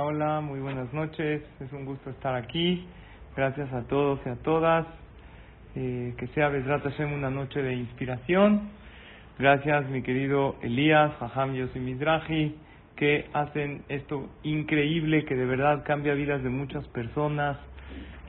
Hola, muy buenas noches. Es un gusto estar aquí. Gracias a todos y a todas. Eh, que sea Besrat Hashem una noche de inspiración. Gracias, mi querido Elías, Jajam Yossi Mizrahi, que hacen esto increíble que de verdad cambia vidas de muchas personas.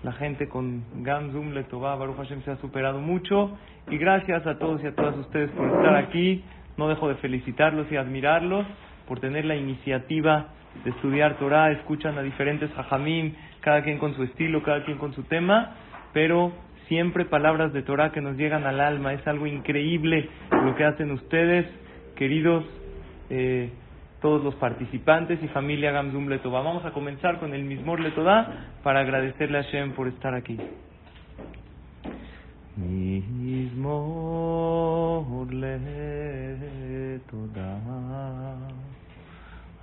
La gente con Gamzum Letová, Baruch Hashem se ha superado mucho. Y gracias a todos y a todas ustedes por estar aquí. No dejo de felicitarlos y admirarlos por tener la iniciativa de estudiar Torah, escuchan a diferentes hajamim, cada quien con su estilo, cada quien con su tema, pero siempre palabras de Torah que nos llegan al alma. Es algo increíble lo que hacen ustedes, queridos eh, todos los participantes y familia Gamzum Letová. Vamos a comenzar con el mismo Letová para agradecerle a Shem por estar aquí. Mismor Letová.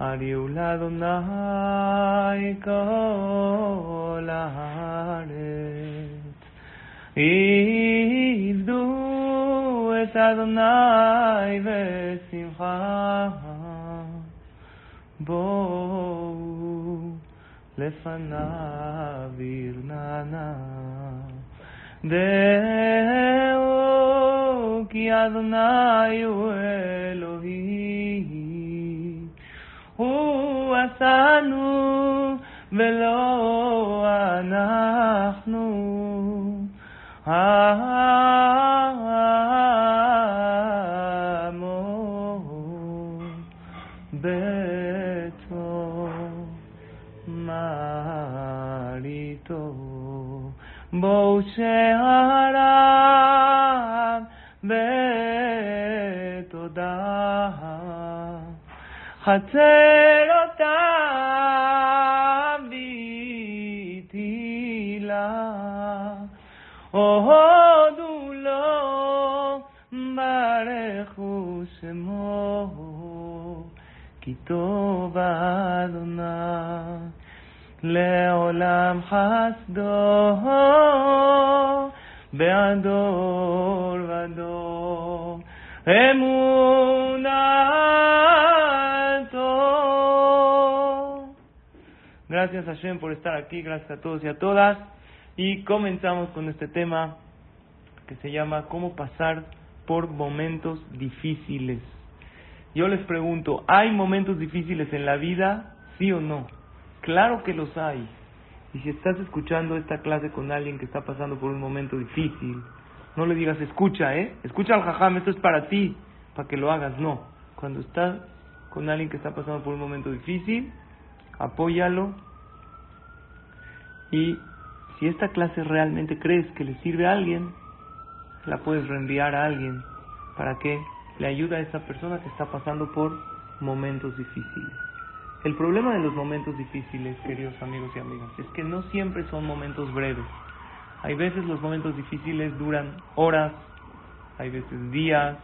הריעו לאדוני כל הארץ. עבדו את אדוני בשמחה. בואו לפניו ירננה. דעו כי אדוני הוא אלוהים. הוא עשנו ולא אנחנו. חצרותיו בתהילה, הודו לו, ברכו שמו, כי טוב אדוני, לעולם חסדו, בעדור ודור, אמונתו. Gracias a Shem por estar aquí, gracias a todos y a todas. Y comenzamos con este tema que se llama ¿Cómo pasar por momentos difíciles? Yo les pregunto, ¿hay momentos difíciles en la vida? ¿Sí o no? Claro que los hay. Y si estás escuchando esta clase con alguien que está pasando por un momento difícil, no le digas, escucha, ¿eh? Escucha al jajam, esto es para ti, para que lo hagas. No. Cuando estás con alguien que está pasando por un momento difícil, apóyalo. Y si esta clase realmente crees que le sirve a alguien, la puedes reenviar a alguien para que le ayude a esa persona que está pasando por momentos difíciles. El problema de los momentos difíciles, queridos amigos y amigas, es que no siempre son momentos breves. Hay veces los momentos difíciles duran horas, hay veces días,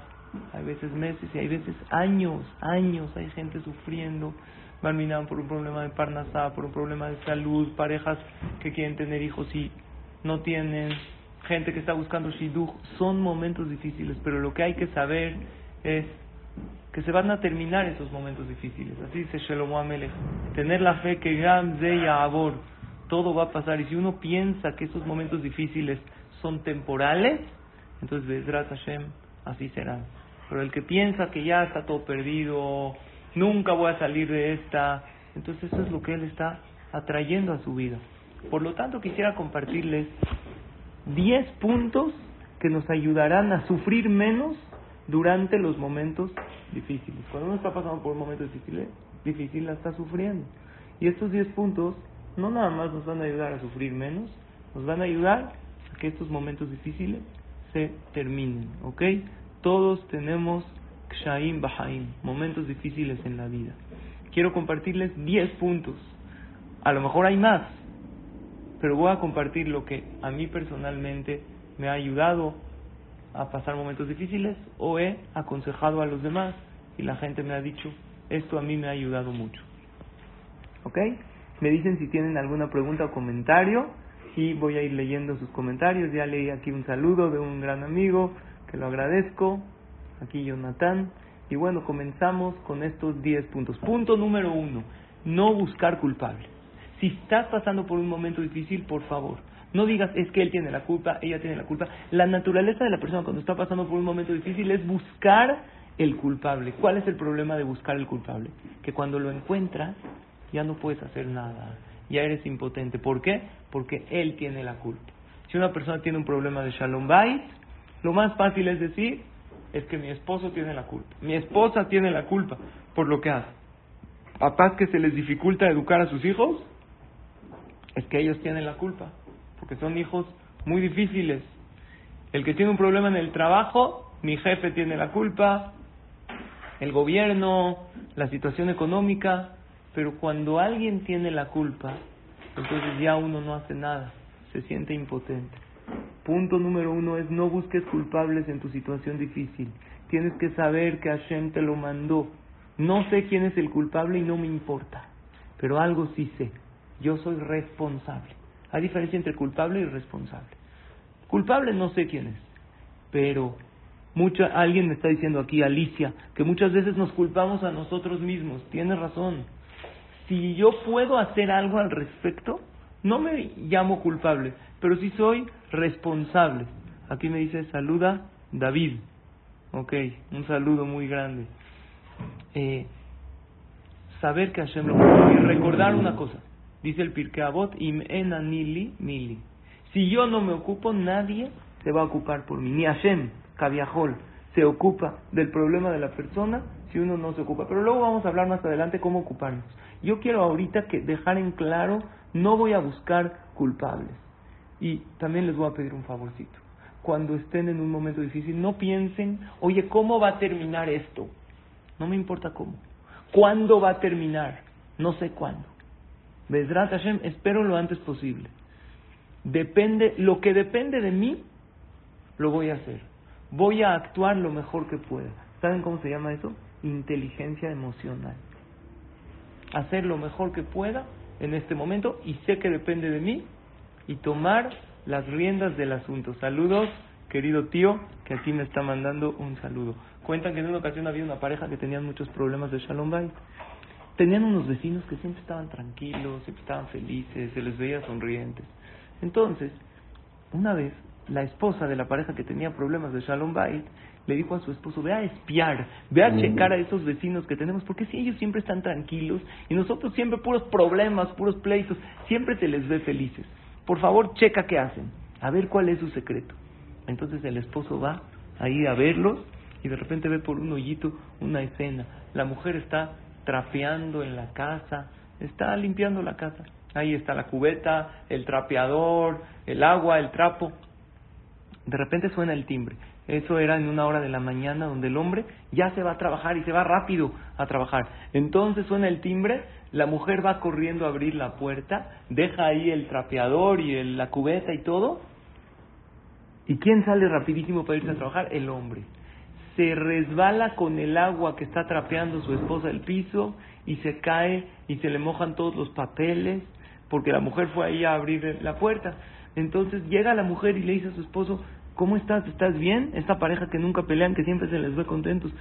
hay veces meses y hay veces años, años. Hay gente sufriendo, van por un problema de parnasá, por un problema de salud, parejas que quieren tener hijos y no tienen, gente que está buscando shidduch. Son momentos difíciles, pero lo que hay que saber es que se van a terminar esos momentos difíciles. Así dice Shelomo Amelech. Tener la fe que Gam Zeya Abor, todo va a pasar. Y si uno piensa que esos momentos difíciles son temporales, entonces Bezrat Hashem, así será. Pero el que piensa que ya está todo perdido, nunca voy a salir de esta, entonces eso es lo que él está atrayendo a su vida. Por lo tanto, quisiera compartirles 10 puntos que nos ayudarán a sufrir menos durante los momentos difíciles. Cuando uno está pasando por un momento difícil, difícil la está sufriendo. Y estos 10 puntos no nada más nos van a ayudar a sufrir menos, nos van a ayudar a que estos momentos difíciles se terminen, ¿ok? Todos tenemos kshaim bahaim, momentos difíciles en la vida. Quiero compartirles 10 puntos A lo mejor hay más, pero voy a compartir lo que a mí personalmente me ha ayudado a pasar momentos difíciles o he aconsejado a los demás y la gente me ha dicho, esto a mí me ha ayudado mucho. ¿Ok? Me dicen si tienen alguna pregunta o comentario y voy a ir leyendo sus comentarios. Ya leí aquí un saludo de un gran amigo que lo agradezco. Aquí Jonathan. Y bueno, comenzamos con estos 10 puntos. Punto número uno, no buscar culpable. Si estás pasando por un momento difícil, por favor, no digas es que él tiene la culpa, ella tiene la culpa. La naturaleza de la persona cuando está pasando por un momento difícil es buscar el culpable. ¿Cuál es el problema de buscar el culpable? Que cuando lo encuentras ya no puedes hacer nada, ya eres impotente. ¿Por qué? Porque él tiene la culpa. Si una persona tiene un problema de Shalom Bait, lo más fácil es decir, es que mi esposo tiene la culpa. Mi esposa tiene la culpa por lo que hace. Papás que se les dificulta educar a sus hijos, es que ellos tienen la culpa, porque son hijos muy difíciles. El que tiene un problema en el trabajo, mi jefe tiene la culpa, el gobierno, la situación económica, pero cuando alguien tiene la culpa, entonces ya uno no hace nada, se siente impotente. Punto número uno es no busques culpables en tu situación difícil. Tienes que saber que Hashem te lo mandó. No sé quién es el culpable y no me importa, pero algo sí sé. Yo soy responsable. Hay diferencia entre culpable y responsable. Culpable no sé quién es, pero mucha, alguien me está diciendo aquí, Alicia, que muchas veces nos culpamos a nosotros mismos. Tiene razón. Si yo puedo hacer algo al respecto, no me llamo culpable, pero sí soy responsable. Aquí me dice, saluda David. Ok, un saludo muy grande. Eh, saber que Hashem lo y recordar una cosa. Dice el Pirkei Avot, im enanili mili. Si yo no me ocupo, nadie se va a ocupar por mí. Ni Hashem, Kaviahol, se ocupa del problema de la persona si uno no se ocupa. Pero luego vamos a hablar más adelante cómo ocuparnos. Yo quiero ahorita que dejar en claro, no voy a buscar culpables. Y también les voy a pedir un favorcito. Cuando estén en un momento difícil, no piensen, oye, ¿cómo va a terminar esto? No me importa cómo. ¿Cuándo va a terminar? No sé cuándo. Besrat Hashem, espero lo antes posible. Depende, lo que depende de mí, lo voy a hacer. Voy a actuar lo mejor que pueda. ¿Saben cómo se llama eso? Inteligencia emocional. Hacer lo mejor que pueda en este momento y sé que depende de mí y tomar las riendas del asunto. Saludos, querido tío, que aquí me está mandando un saludo. Cuentan que en una ocasión había una pareja que tenían muchos problemas de Shalom Bay. Tenían unos vecinos que siempre estaban tranquilos, siempre estaban felices, se les veía sonrientes. Entonces, una vez, la esposa de la pareja que tenía problemas de Shalom Bay le dijo a su esposo, ve a espiar, ve a checar a esos vecinos que tenemos, porque si ellos siempre están tranquilos y nosotros siempre puros problemas, puros pleitos, siempre se les ve felices. Por favor, checa qué hacen, a ver cuál es su secreto. Entonces el esposo va ahí a verlos y de repente ve por un hoyito una escena. La mujer está trapeando en la casa, está limpiando la casa. Ahí está la cubeta, el trapeador, el agua, el trapo. De repente suena el timbre. Eso era en una hora de la mañana donde el hombre ya se va a trabajar y se va rápido a trabajar. Entonces suena el timbre, la mujer va corriendo a abrir la puerta, deja ahí el trapeador y la cubeta y todo. ¿Y quién sale rapidísimo para irse a trabajar? El hombre. Se resbala con el agua que está trapeando su esposa el piso y se cae y se le mojan todos los papeles porque la mujer fue ahí a abrir la puerta. Entonces llega la mujer y le dice a su esposo, ¿cómo estás? ¿Estás bien? Esta pareja que nunca pelean, que siempre se les ve contentos.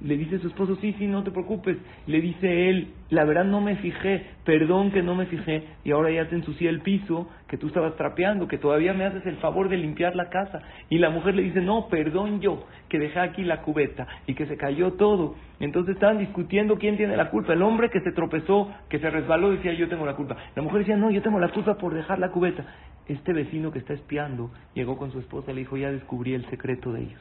Le dice su esposo, sí, sí, no te preocupes. Le dice él, la verdad no me fijé, perdón que no me fijé, y ahora ya te ensucié el piso, que tú estabas trapeando, que todavía me haces el favor de limpiar la casa. Y la mujer le dice, no, perdón yo, que dejé aquí la cubeta y que se cayó todo. Entonces estaban discutiendo quién tiene la culpa. El hombre que se tropezó, que se resbaló, decía, yo tengo la culpa. La mujer decía, no, yo tengo la culpa por dejar la cubeta. Este vecino que está espiando llegó con su esposa y le dijo, ya descubrí el secreto de ellos.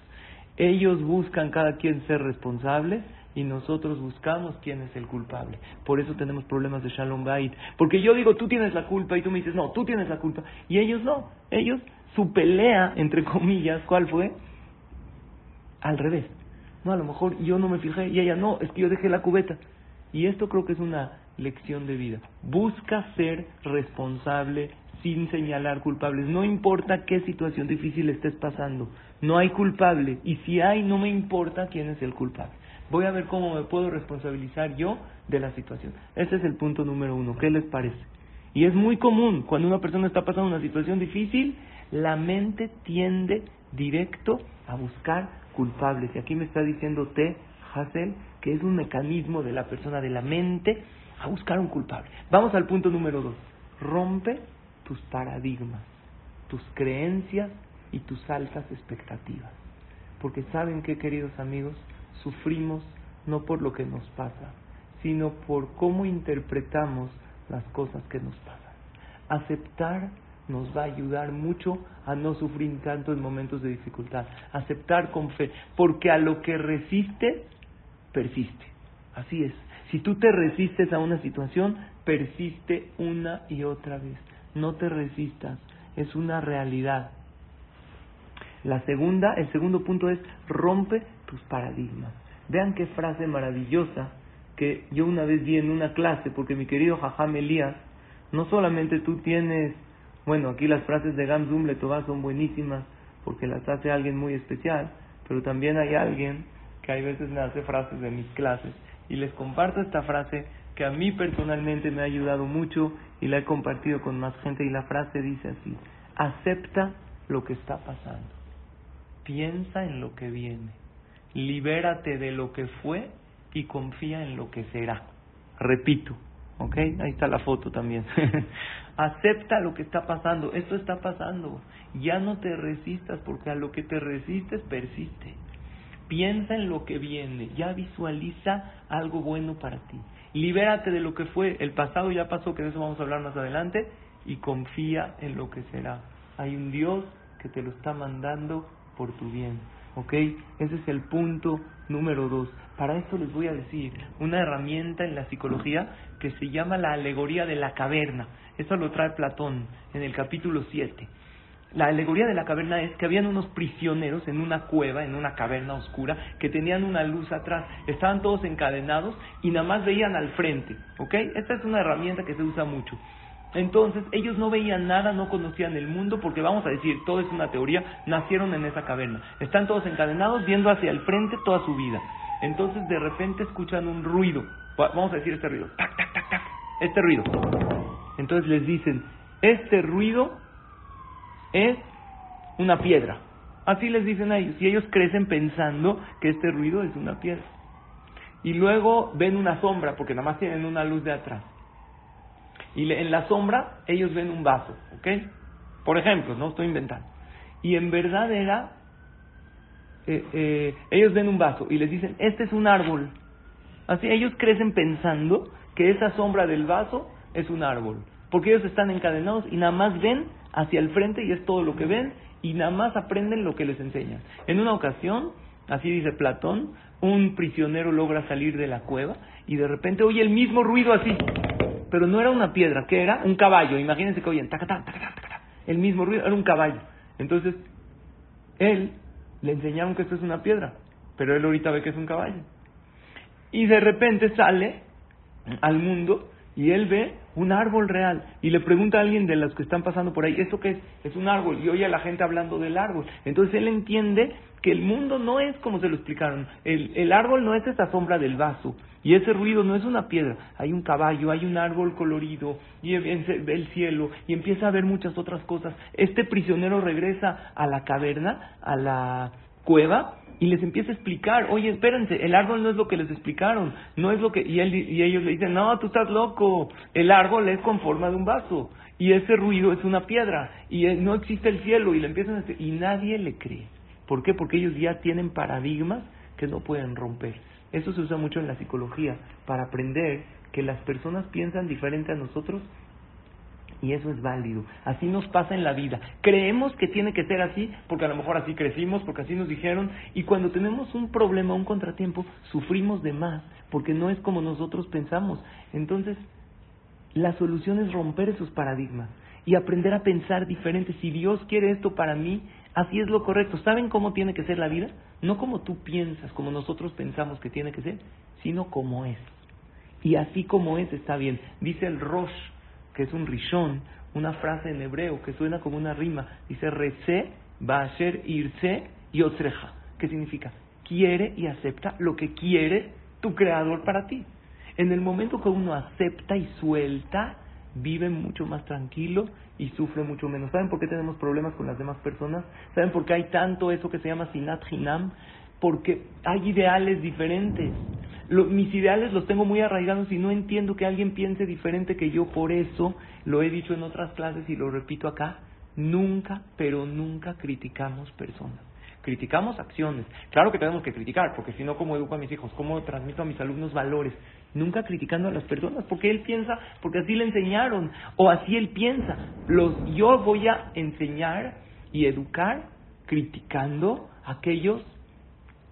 Ellos buscan cada quien ser responsable y nosotros buscamos quién es el culpable. Por eso tenemos problemas de Shalom Bait. Porque yo digo, tú tienes la culpa y tú me dices, no, tú tienes la culpa. Y ellos no. Ellos, su pelea, entre comillas, ¿cuál fue? Al revés. No, a lo mejor yo no me fijé y ella no, es que yo dejé la cubeta. Y esto creo que es una lección de vida. Busca ser responsable sin señalar culpables. No importa qué situación difícil estés pasando. No hay culpable. Y si hay, no me importa quién es el culpable. Voy a ver cómo me puedo responsabilizar yo de la situación. Ese es el punto número uno. ¿Qué les parece? Y es muy común, cuando una persona está pasando una situación difícil, la mente tiende directo a buscar culpables. Y aquí me está diciendo T. Hassel que es un mecanismo de la persona, de la mente, a buscar un culpable. Vamos al punto número dos. Rompe tus paradigmas, tus creencias y tus altas expectativas. Porque saben que, queridos amigos, sufrimos no por lo que nos pasa, sino por cómo interpretamos las cosas que nos pasan. Aceptar nos va a ayudar mucho a no sufrir tanto en momentos de dificultad. Aceptar con fe, porque a lo que resiste, persiste. Así es. Si tú te resistes a una situación, persiste una y otra vez. No te resistas, es una realidad. La segunda, el segundo punto es rompe tus paradigmas. Vean qué frase maravillosa que yo una vez vi en una clase, porque mi querido Jajam Elías, no solamente tú tienes, bueno, aquí las frases de Gamzum Letová son buenísimas, porque las hace alguien muy especial, pero también hay alguien que hay veces me hace frases de mis clases, y les comparto esta frase que a mí personalmente me ha ayudado mucho y la he compartido con más gente, y la frase dice así, acepta lo que está pasando, piensa en lo que viene, libérate de lo que fue y confía en lo que será. Repito, ¿ok? Ahí está la foto también. Acepta lo que está pasando, esto está pasando. Ya no te resistas porque a lo que te resistes persiste. Piensa en lo que viene, ya visualiza algo bueno para ti. Libérate de lo que fue, el pasado ya pasó, que de eso vamos a hablar más adelante, y confía en lo que será. Hay un Dios que te lo está mandando por tu bien. ¿Ok? Ese es el punto número dos. Para esto les voy a decir una herramienta en la psicología que se llama la alegoría de la caverna. Eso lo trae Platón en el capítulo 7. La alegoría de la caverna es que habían unos prisioneros en una cueva, en una caverna oscura, que tenían una luz atrás. Estaban todos encadenados y nada más veían al frente. ¿Ok? Esta es una herramienta que se usa mucho. Entonces ellos no veían nada, no conocían el mundo, porque vamos a decir, todo es una teoría, nacieron en esa caverna. Están todos encadenados viendo hacia el frente toda su vida. Entonces de repente escuchan un ruido, vamos a decir este ruido, tac, tac, tac, tac, este ruido. Entonces les dicen, este ruido es una piedra. Así les dicen a ellos. Y ellos crecen pensando que este ruido es una piedra. Y luego ven una sombra, porque nada más tienen una luz de atrás. Y en la sombra ellos ven un vaso, ¿ok? Por ejemplo, no estoy inventando. Y en verdad era, eh, eh, ellos ven un vaso y les dicen, este es un árbol. Así ellos crecen pensando que esa sombra del vaso es un árbol. Porque ellos están encadenados y nada más ven hacia el frente y es todo lo que ven y nada más aprenden lo que les enseñan. En una ocasión, así dice Platón, un prisionero logra salir de la cueva y de repente oye el mismo ruido así pero no era una piedra, ¿qué era? Un caballo. Imagínense que oyen, tacatá, tacatá, tacatá. El mismo ruido, era un caballo. Entonces, él le enseñaron que esto es una piedra, pero él ahorita ve que es un caballo. Y de repente sale al mundo y él ve un árbol real y le pregunta a alguien de los que están pasando por ahí, ¿esto qué es? Es un árbol y oye a la gente hablando del árbol. Entonces él entiende que el mundo no es como se lo explicaron, el, el árbol no es esa sombra del vaso y ese ruido no es una piedra, hay un caballo, hay un árbol colorido y ve el cielo y empieza a ver muchas otras cosas. Este prisionero regresa a la caverna, a la cueva y les empieza a explicar, oye, espérense, el árbol no es lo que les explicaron, no es lo que, y, él, y ellos le dicen, no, tú estás loco, el árbol es con forma de un vaso, y ese ruido es una piedra, y no existe el cielo, y le empiezan a decir, y nadie le cree. ¿Por qué? Porque ellos ya tienen paradigmas que no pueden romper. Eso se usa mucho en la psicología, para aprender que las personas piensan diferente a nosotros y eso es válido. Así nos pasa en la vida. Creemos que tiene que ser así porque a lo mejor así crecimos, porque así nos dijeron. Y cuando tenemos un problema, un contratiempo, sufrimos de más porque no es como nosotros pensamos. Entonces, la solución es romper esos paradigmas y aprender a pensar diferente. Si Dios quiere esto para mí, así es lo correcto. ¿Saben cómo tiene que ser la vida? No como tú piensas, como nosotros pensamos que tiene que ser, sino como es. Y así como es, está bien. Dice el Rosh, que es un rishon, una frase en hebreo que suena como una rima. Dice, Rece, ser Irse y Otreja. ¿Qué significa? Quiere y acepta lo que quiere tu creador para ti. En el momento que uno acepta y suelta, vive mucho más tranquilo y sufre mucho menos. ¿Saben por qué tenemos problemas con las demás personas? ¿Saben por qué hay tanto eso que se llama sinat hinam? Porque hay ideales diferentes. mis ideales los tengo muy arraigados y no entiendo que alguien piense diferente que yo. Por eso lo he dicho en otras clases y lo repito acá. Nunca, pero nunca criticamos personas. Criticamos acciones. Claro que tenemos que criticar, porque si no, ¿cómo educo a mis hijos? ¿Cómo transmito a mis alumnos valores? Nunca criticando a las personas, porque él piensa, porque así le enseñaron, o así él piensa. Los, yo voy a enseñar y educar criticando aquellos,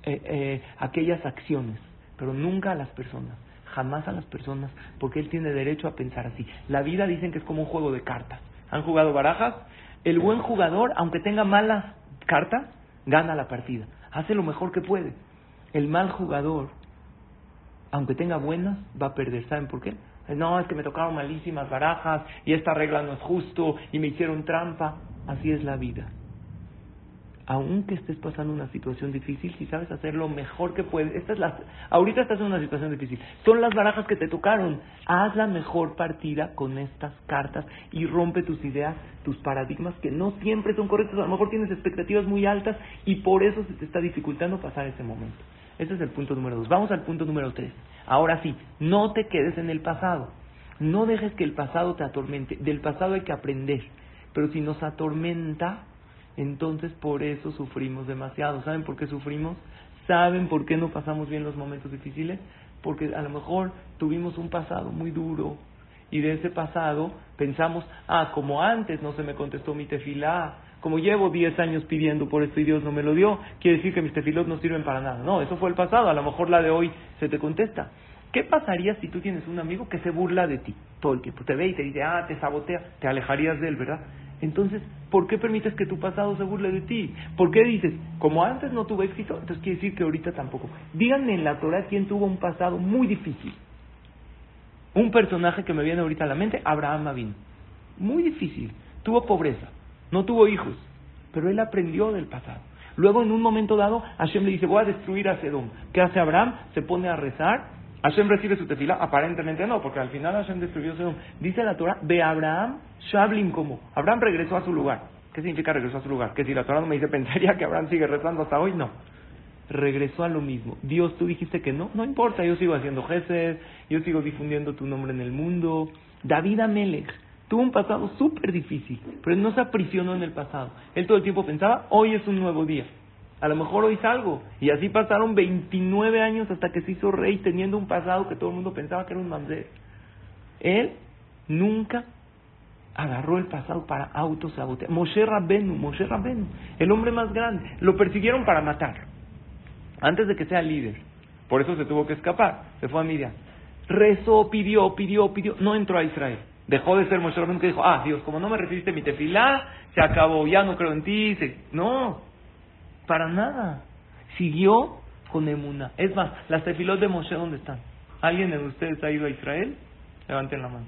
eh, eh, aquellas acciones, pero nunca a las personas, jamás a las personas, porque él tiene derecho a pensar así. La vida dicen que es como un juego de cartas. ¿Han jugado barajas? El buen jugador, aunque tenga malas cartas, gana la partida, hace lo mejor que puede. El mal jugador, aunque tenga buenas, va a perder. ¿Saben por qué? No, es que me tocaron malísimas barajas y esta regla no es justo y me hicieron trampa. Así es la vida aunque estés pasando una situación difícil, si sabes hacer lo mejor que puedes, esta es la, ahorita estás en una situación difícil, son las barajas que te tocaron, haz la mejor partida con estas cartas y rompe tus ideas, tus paradigmas que no siempre son correctos, a lo mejor tienes expectativas muy altas y por eso se te está dificultando pasar ese momento. Ese es el punto número dos. Vamos al punto número tres. Ahora sí, no te quedes en el pasado. No dejes que el pasado te atormente. Del pasado hay que aprender. Pero si nos atormenta, entonces por eso sufrimos demasiado. ¿Saben por qué sufrimos? ¿Saben por qué no pasamos bien los momentos difíciles? Porque a lo mejor tuvimos un pasado muy duro y de ese pasado pensamos, ah, como antes no se me contestó mi tefilá, como llevo 10 años pidiendo por esto y Dios no me lo dio, quiere decir que mis tefilot no sirven para nada. No, eso fue el pasado, a lo mejor la de hoy se te contesta. ¿Qué pasaría si tú tienes un amigo que se burla de ti todo el tiempo? Te ve y te dice, ah, te sabotea, te alejarías de él, ¿verdad? Entonces, ¿por qué permites que tu pasado se burle de ti? ¿Por qué dices, como antes no tuve éxito, entonces quiere decir que ahorita tampoco? Díganme en la Torah quién tuvo un pasado muy difícil. Un personaje que me viene ahorita a la mente, Abraham Avin. Muy difícil. Tuvo pobreza, no tuvo hijos, pero él aprendió del pasado. Luego, en un momento dado, Hashem le dice, voy a destruir a Sedom. ¿Qué hace Abraham? Se pone a rezar Hashem recibe su tefila, aparentemente no, porque al final Hashem destruyó Sedom. Dice la Torah, ve Abraham, Shablim como. Abraham regresó a su lugar. ¿Qué significa regresó a su lugar? Que si la Torah no me dice, pensaría que Abraham sigue rezando hasta hoy, no. Regresó a lo mismo. Dios, tú dijiste que no, no importa, yo sigo haciendo jeces, yo sigo difundiendo tu nombre en el mundo. David Amelech tuvo un pasado súper difícil, pero él no se aprisionó en el pasado. Él todo el tiempo pensaba, hoy es un nuevo día. A lo mejor hoy salgo. Y así pasaron 29 años hasta que se hizo rey teniendo un pasado que todo el mundo pensaba que era un mamzer. Él nunca agarró el pasado para autosabotear. Moshe Rabbenu, Moshe Rabbenu, el hombre más grande. Lo persiguieron para matar. Antes de que sea líder. Por eso se tuvo que escapar. Se fue a Miriam. Rezó, pidió, pidió, pidió. No entró a Israel. Dejó de ser Moshe Rabbenu que dijo, ah, Dios, como no me recibiste mi tefilá, se acabó, ya no creo en ti. No, para nada. Siguió con Emuna. Es más, las tefilot de Moshe, ¿dónde están? ¿Alguien de ustedes ha ido a Israel? Levanten la mano.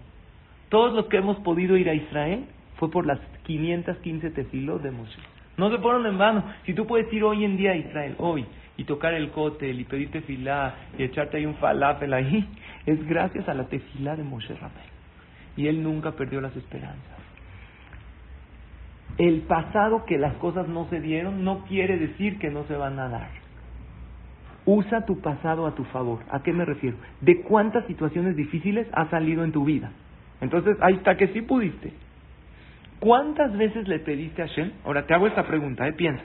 Todos los que hemos podido ir a Israel fue por las 515 tefilot de Moshe. No se fueron en vano. Si tú puedes ir hoy en día a Israel, hoy, y tocar el cótel, y pedir tefilá, y echarte ahí un falafel ahí, es gracias a la tefilá de Moshe Rabel. Y él nunca perdió las esperanzas. El pasado que las cosas no se dieron no quiere decir que no se van a dar. Usa tu pasado a tu favor. ¿A qué me refiero? ¿De cuántas situaciones difíciles has salido en tu vida? Entonces, ahí está que sí pudiste. ¿Cuántas veces le pediste a Hashem? Ahora te hago esta pregunta, ¿eh? piensa.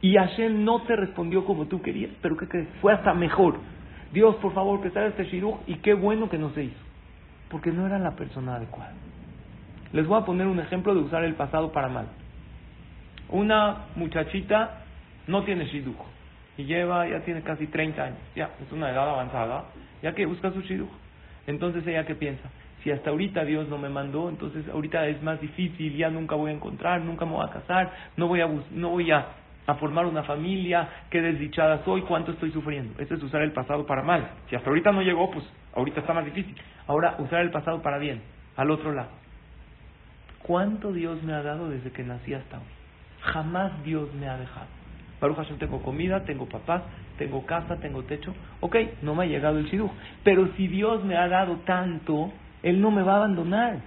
Y Hashem no te respondió como tú querías, pero ¿qué crees? Fue hasta mejor. Dios, por favor, que salga este shiruj y qué bueno que no se hizo. Porque no era la persona adecuada. Les voy a poner un ejemplo de usar el pasado para mal. Una muchachita no tiene shidduch y lleva, ya tiene casi 30 años, ya es una edad avanzada, ya que busca su shidduch. Entonces ella qué piensa, si hasta ahorita Dios no me mandó, entonces ahorita es más difícil, ya nunca voy a encontrar, nunca me voy a casar, no voy a, no voy a formar una familia, qué desdichada soy, cuánto estoy sufriendo. Eso es usar el pasado para mal. Si hasta ahorita no llegó, pues Ahorita está más difícil. Ahora, usar el pasado para bien, al otro lado. ¿Cuánto Dios me ha dado desde que nací hasta hoy? Jamás Dios me ha dejado. Baruch Hashem, tengo comida, tengo papás, tengo casa, tengo techo. Ok, no me ha llegado el shidduch. Pero si Dios me ha dado tanto, Él no me va a abandonar.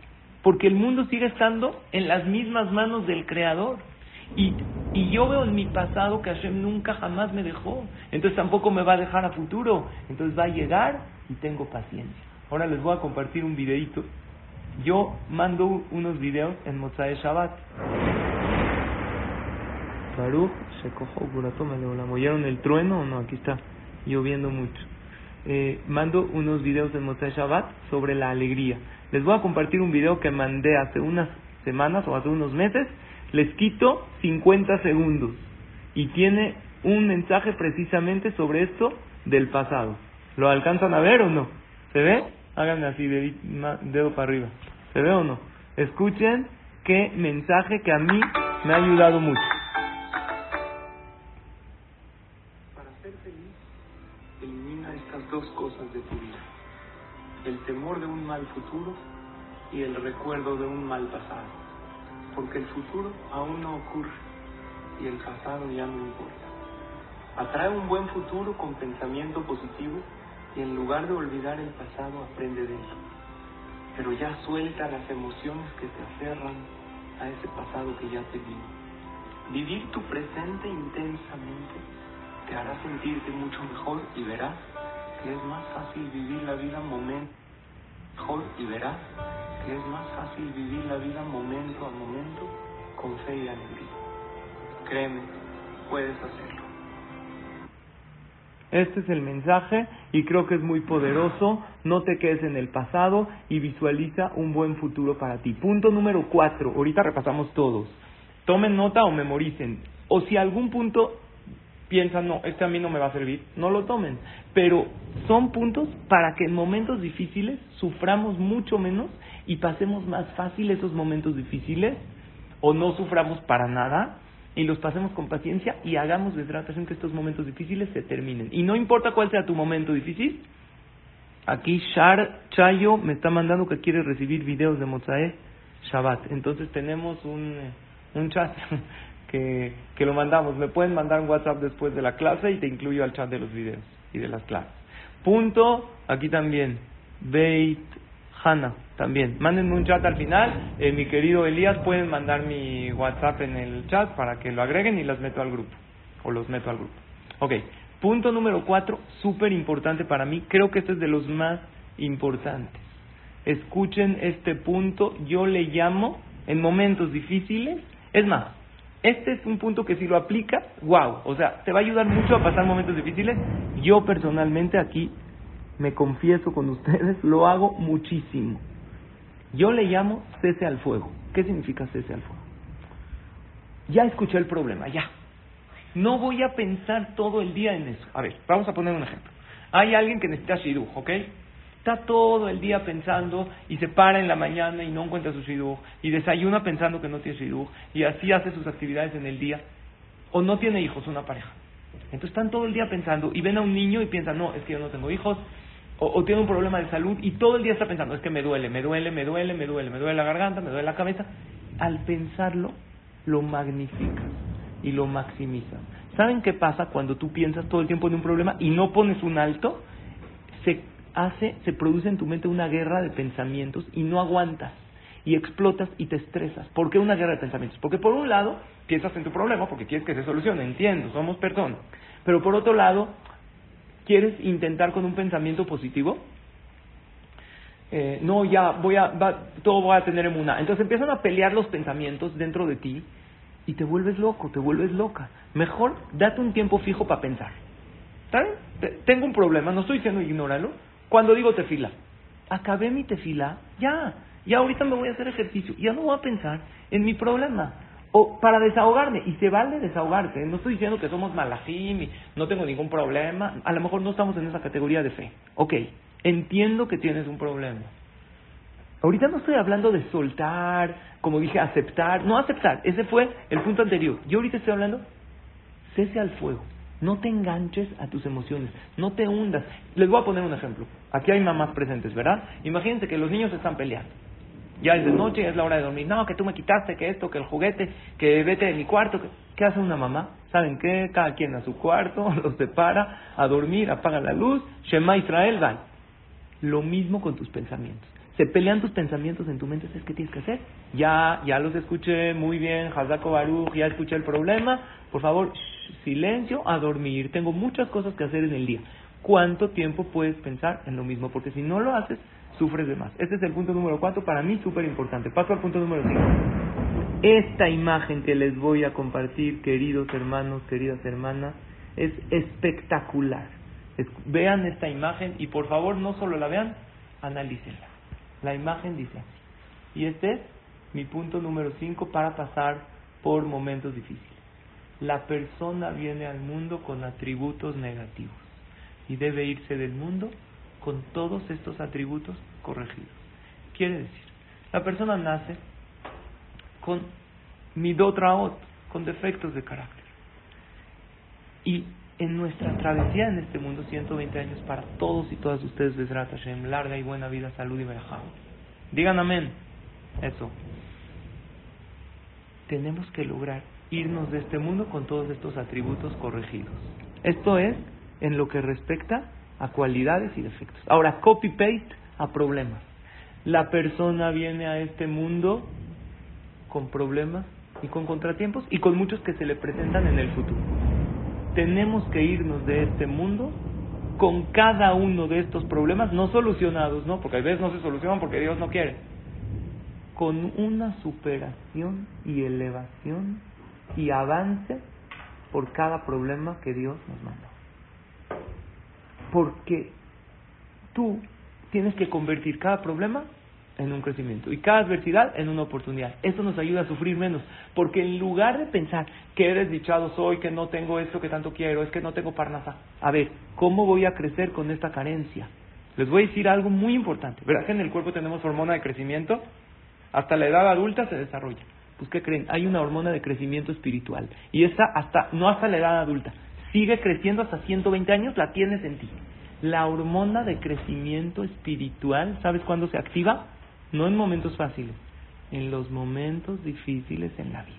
Porque el mundo sigue estando en las mismas manos del Creador. Y, y yo veo en mi pasado que Hashem nunca jamás me dejó. Entonces tampoco me va a dejar a futuro. Entonces va a llegar y tengo paciencia. Ahora les voy a compartir un videito. Yo mando unos videos en Mozae Shabbat. Baruch se cojo ¿me mollaron el trueno o no? Aquí está lloviendo mucho. Eh, mando unos videos en Mozae Shabbat sobre la alegría. Les voy a compartir un video que mandé hace unas semanas o hace unos meses. Les quito 50 segundos y tiene un mensaje precisamente sobre esto del pasado. ¿Lo alcanzan a ver o no? ¿Se ve? Háganme así, dedo para arriba. ¿Se ve o no? Escuchen qué mensaje que a mí me ha ayudado mucho. Para ser feliz, elimina estas dos cosas de tu vida. El temor de un mal futuro y el recuerdo de un mal pasado. Porque el futuro aún no ocurre y el pasado ya no importa. Atrae un buen futuro con pensamiento positivo y en lugar de olvidar el pasado aprende de él. Pero ya suelta las emociones que te aferran a ese pasado que ya te vino. Vivir tu presente intensamente te hará sentirte mucho mejor y verás que es más fácil vivir la vida momento mejor y verás que es más fácil vivir la vida momento a momento con fe y alegría. Créeme, puedes hacerlo. Este es el mensaje y creo que es muy poderoso. No te quedes en el pasado y visualiza un buen futuro para ti. Punto número cuatro. Ahorita repasamos todos. Tomen nota o memoricen. O si algún punto piensan, no, este a mí no me va a servir, no lo tomen. Pero son puntos para que en momentos difíciles suframos mucho menos y pasemos más fácil esos momentos difíciles o no suframos para nada y los pasemos con paciencia y hagamos de tratación que estos momentos difíciles se terminen. Y no importa cuál sea tu momento difícil, aquí Shar Chayo me está mandando que quiere recibir videos de Mozae Shabbat. Entonces tenemos un, un chat que, que lo mandamos. Me pueden mandar un WhatsApp después de la clase y te incluyo al chat de los videos y de las clases. Punto, aquí también, Beit Hanna también. Mándenme un chat al final. Eh, mi querido Elías, pueden mandar mi WhatsApp en el chat para que lo agreguen y las meto al grupo. O los meto al grupo. Ok. Punto número cuatro, súper importante para mí. Creo que este es de los más importantes. Escuchen este punto. Yo le llamo en momentos difíciles. Es más, este es un punto que si lo aplica, wow. O sea, te va a ayudar mucho a pasar momentos difíciles. Yo personalmente aquí me confieso con ustedes, lo hago muchísimo. Yo le llamo cese al fuego. ¿Qué significa cese al fuego? Ya escuché el problema, ya. No voy a pensar todo el día en eso. A ver, vamos a poner un ejemplo. Hay alguien que necesita shidduch, ¿ok? Está todo el día pensando y se para en la mañana y no encuentra su shidduch y desayuna pensando que no tiene shidduch y así hace sus actividades en el día. O no tiene hijos, una pareja. Entonces están todo el día pensando y ven a un niño y piensan, no, es que yo no tengo hijos, o, tiene un problema de salud y todo el día está pensando, es que me duele, me duele, me duele, me duele, me duele la garganta, me duele la cabeza, al pensarlo lo magnificas y lo maximizas. ¿Saben qué pasa cuando tú piensas todo el tiempo en un problema y no pones un alto? Se hace, se produce en tu mente una guerra de pensamientos y no aguantas y explotas y te estresas. ¿Por qué una guerra de pensamientos? Porque por un lado piensas en tu problema porque quieres que se solucione, entiendo, somos personas. Pero por otro lado, ¿Quieres intentar con un pensamiento positivo? Eh, no, ya voy a, todo voy a tener en una. Entonces empiezan a pelear los pensamientos dentro de ti y te vuelves loco, te vuelves loca. Mejor date un tiempo fijo para pensar. Tengo un problema, no estoy diciendo ignóralo. Cuando digo tefila, acabé mi tefila, ya, ya ahorita me voy a hacer ejercicio, ya no voy a pensar en mi problema o para desahogarme, y se vale desahogarse, no estoy diciendo que somos malajim y no tengo ningún problema, a lo mejor no estamos en esa categoría de fe, ok, entiendo que tienes un problema. Ahorita no estoy hablando de soltar, como dije, aceptar, no aceptar, ese fue el punto anterior. Yo ahorita estoy hablando, cese al fuego, no te enganches a tus emociones, no te hundas. Les voy a poner un ejemplo. Aquí hay mamás presentes, ¿verdad? Imagínense que los niños están peleando. Ya es de noche, ya es la hora de dormir. No, que tú me quitaste, que esto, que el juguete, que vete de mi cuarto. ¿Qué hace una mamá? ¿Saben qué? Cada quien a su cuarto, los separa, a dormir, apaga la luz. Shema Israel, van. Lo mismo con tus pensamientos. Se pelean tus pensamientos en tu mente, ¿sabes qué tienes que hacer? Ya, ya los escuché muy bien, Hazako Baruch, ya escuché el problema. Por favor, silencio, a dormir. Tengo muchas cosas que hacer en el día. ¿Cuánto tiempo puedes pensar en lo mismo? Porque si no lo haces, sufres de más. Este es el punto número cuatro, para mí súper importante. Paso al punto número cinco. Esta imagen que les voy a compartir, queridos hermanos, queridas hermanas, es espectacular. vean esta imagen y por favor no solo la vean, analícenla. La imagen dice así. Y este es mi punto número cinco para pasar por momentos difíciles. La persona viene al mundo con atributos negativos y debe irse del mundo con todos estos atributos corregidos. Quiere decir, la persona nace con midotraot, con defectos de carácter. Y en nuestra travesía en este mundo, 120 años para todos y todas ustedes, Besrat Hashem, larga y buena vida, salud y verajá. Digan amén. Eso. Tenemos que lograr irnos de este mundo con todos estos atributos corregidos. Esto es en lo que respecta a cualidades y defectos. Ahora, copy-paste a problemas. La persona viene a este mundo con problemas y con contratiempos y con muchos que se le presentan en el futuro. Tenemos que irnos de este mundo con cada uno de estos problemas no solucionados, ¿no? Porque a veces no se solucionan porque Dios no quiere. Con una superación y elevación y avance por cada problema que Dios nos manda porque tú tienes que convertir cada problema en un crecimiento y cada adversidad en una oportunidad. Eso nos ayuda a sufrir menos, porque en lugar de pensar que eres dichado soy, que no tengo esto que tanto quiero, es que no tengo parnasa. A ver, ¿cómo voy a crecer con esta carencia? Les voy a decir algo muy importante. ¿Verdad que en el cuerpo tenemos hormona de crecimiento? Hasta la edad adulta se desarrolla. Pues ¿qué creen? Hay una hormona de crecimiento espiritual y esa hasta no hasta la edad adulta, sigue creciendo hasta 120 años, la tienes en ti. La hormona de crecimiento espiritual, ¿sabes cuándo se activa? No en momentos fáciles, en los momentos difíciles en la vida.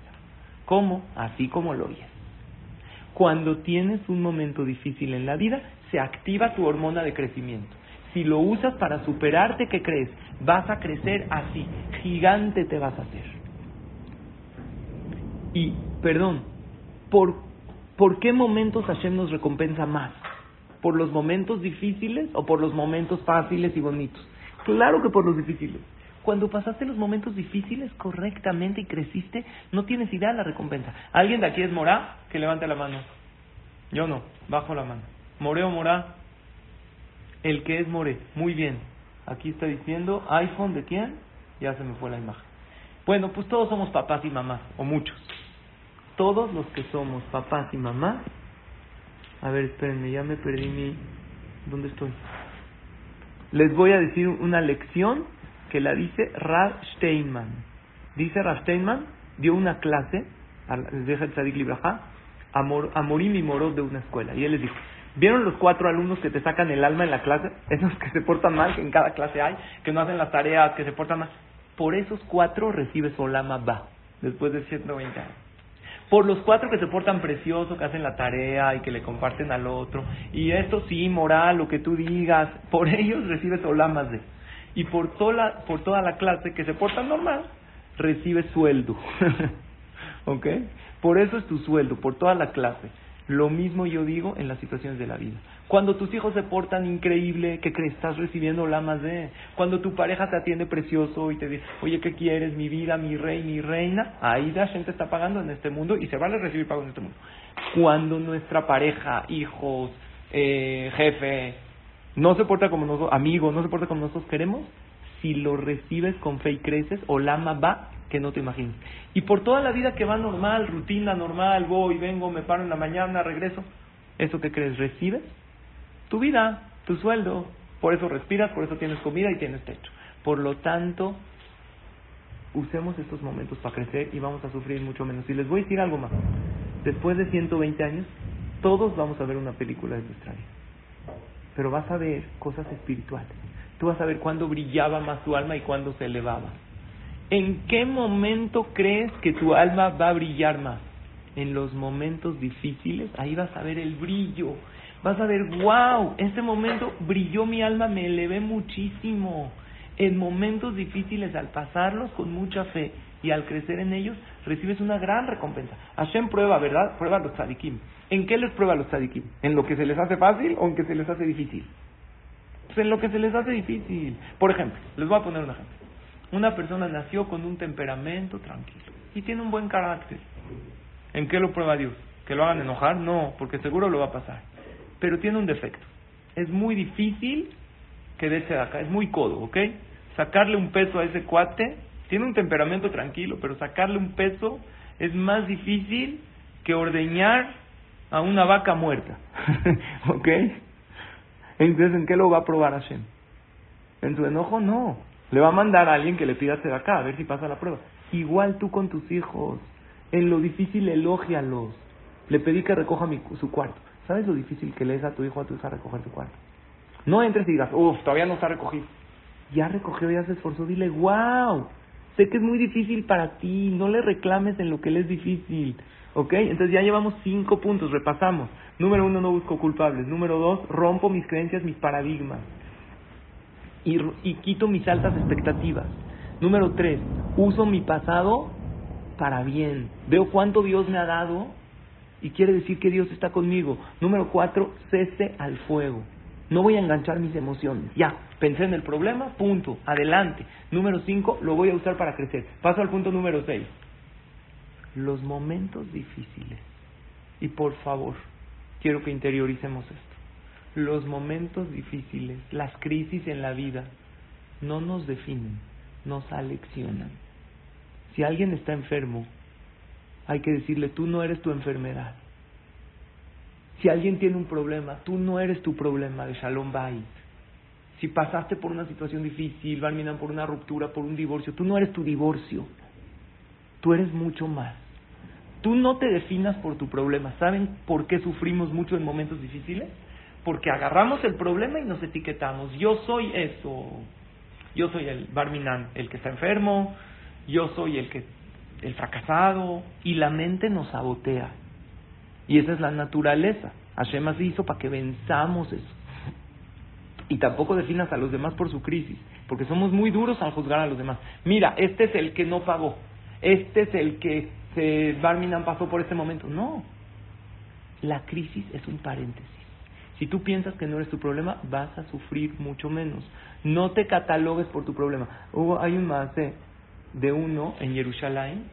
¿Cómo? Así como lo oyes. Cuando tienes un momento difícil en la vida, se activa tu hormona de crecimiento. Si lo usas para superarte, ¿qué crees? Vas a crecer así, gigante te vas a hacer. Y, perdón, ¿por ¿por qué momentos Hashem nos recompensa más? ¿Por los momentos difíciles o por los momentos fáciles y bonitos? Claro que por los difíciles. Cuando pasaste los momentos difíciles correctamente y creciste, no tienes idea de la recompensa. ¿Alguien de aquí es morá? Que levante la mano. Yo no, bajo la mano. ¿Moré o morá? El que es moré. Muy bien. Aquí está diciendo iPhone de quién? Ya se me fue la imagen. Bueno, pues todos somos papás y mamás, o muchos todos los que somos papás y mamás, a ver, espérenme, ya me perdí mi... ¿Dónde estoy? Les voy a decir una lección que la dice Rav Steinman. Dice Rav Steinman, dio una clase, deja el Tzadik Libraja, a, Morim y Morov de una escuela. Y él les dijo, ¿vieron los cuatro alumnos que te sacan el alma en la clase? Esos que se portan mal, que en cada clase hay, que no hacen las tareas, que se portan mal. Por esos cuatro recibes Olama Ba, después de 120 años por los cuatro que se portan precioso, que hacen la tarea y que le comparten al otro. Y esto sí, moral, lo que tú digas, por ellos recibes olamas de. Y por toda por toda la clase que se portan normal, recibes sueldo. ¿Ok? Por eso es tu sueldo, por toda la clase. Lo mismo yo digo en las situaciones de la vida. Cuando tus hijos se portan increíble, ¿qué crees? Estás recibiendo la más de. Cuando tu pareja te atiende precioso y te dice, oye, ¿qué quieres? Mi vida, mi rey, mi reina. Ahí la gente está pagando en este mundo y se vale recibir pago en este mundo. Cuando nuestra pareja, hijos, eh, jefe, no se porta como nosotros, amigos, no se porta como nosotros queremos, si lo recibes con fe y creces, o lama va que no te imaginas. Y por toda la vida que va normal, rutina normal, voy, vengo, me paro en la mañana, regreso, ¿eso que crees? ¿Recibes? Tu vida, tu sueldo. Por eso respiras, por eso tienes comida y tienes techo. Por lo tanto, usemos estos momentos para crecer y vamos a sufrir mucho menos. Y les voy a decir algo más. Después de 120 años, todos vamos a ver una película de nuestra vida. pero vas a ver cosas espirituales. Tú vas a ver cuándo brillaba más tu alma y cuándo se elevaba. ¿En qué momento crees que tu alma va a brillar más? En los momentos difíciles, ahí vas a ver el brillo. Vas a ver, wow, ese momento brilló mi alma, me elevé muchísimo. En momentos difíciles, al pasarlos con mucha fe y al crecer en ellos, recibes una gran recompensa. Hashem prueba, ¿verdad? Prueba a los tzadikim. ¿En qué les prueba a los tzadikim? ¿En lo que se les hace fácil o en que se les hace difícil? Pues en lo que se les hace difícil. Por ejemplo, les voy a poner un ejemplo. Una persona nació con un temperamento tranquilo y tiene un buen carácter. ¿En qué lo prueba Dios? ¿Que lo hagan enojar? No, porque seguro lo va a pasar. Pero tiene un defecto. Es muy difícil que de acá, es muy codo, ¿ok? Sacarle un peso a ese cuate, tiene un temperamento tranquilo, pero sacarle un peso es más difícil que ordeñar a una vaca muerta, ¿ok? Entonces, ¿en qué lo va a probar Hashem? En su enojo, no. Le va a mandar a alguien que le pida acá, a ver si pasa la prueba. Igual tú con tus hijos. En lo difícil, elógialos. Le pedí que recoja mi, su cuarto. ¿Sabes lo difícil que le es a tu hijo o a tu hija recoger tu cuarto? No entres y digas, uff, todavía no está recogido. Ya recogió, ya se esforzó. Dile, wow, sé que es muy difícil para ti. No le reclames en lo que le es difícil. ¿Ok? Entonces ya llevamos cinco puntos, repasamos. Número uno, no busco culpables. Número dos, rompo mis creencias, mis paradigmas y, quito mis altas expectativas. Número tres, uso mi pasado para bien. Veo cuánto Dios me ha dado y quiere decir que Dios está conmigo. Número cuatro, cese al fuego. No voy a enganchar mis emociones. Ya, pensé en el problema, punto, adelante. Número cinco, lo voy a usar para crecer. Paso al punto número seis. Los momentos difíciles. Y por favor, quiero que interioricemos esto los momentos difíciles, las crisis en la vida, no nos definen, nos aleccionan. Si alguien está enfermo, hay que decirle, tú no eres tu enfermedad. Si alguien tiene un problema, tú no eres tu problema de Shalom Bay. Si pasaste por una situación difícil, Barminan por una ruptura, por un divorcio, tú no eres tu divorcio. Tú eres mucho más. Tú no te definas por tu problema. ¿Saben por qué sufrimos mucho en momentos difíciles? porque agarramos el problema y nos etiquetamos. Yo soy eso. Yo soy el Barminan, el que está enfermo. Yo soy el que el fracasado. Y la mente nos sabotea. Y esa es la naturaleza. Hashem así hizo para que venzamos eso. Y tampoco definas a los demás por su crisis, porque somos muy duros al juzgar a los demás. Mira, este es el que no pagó. Este es el que se Barminan pasó por este momento. No. La crisis es un paréntesis. Si tú piensas que no eres tu problema, vas a sufrir mucho menos. No te catalogues por tu problema. Hubo, hay un más de uno en Jerusalén,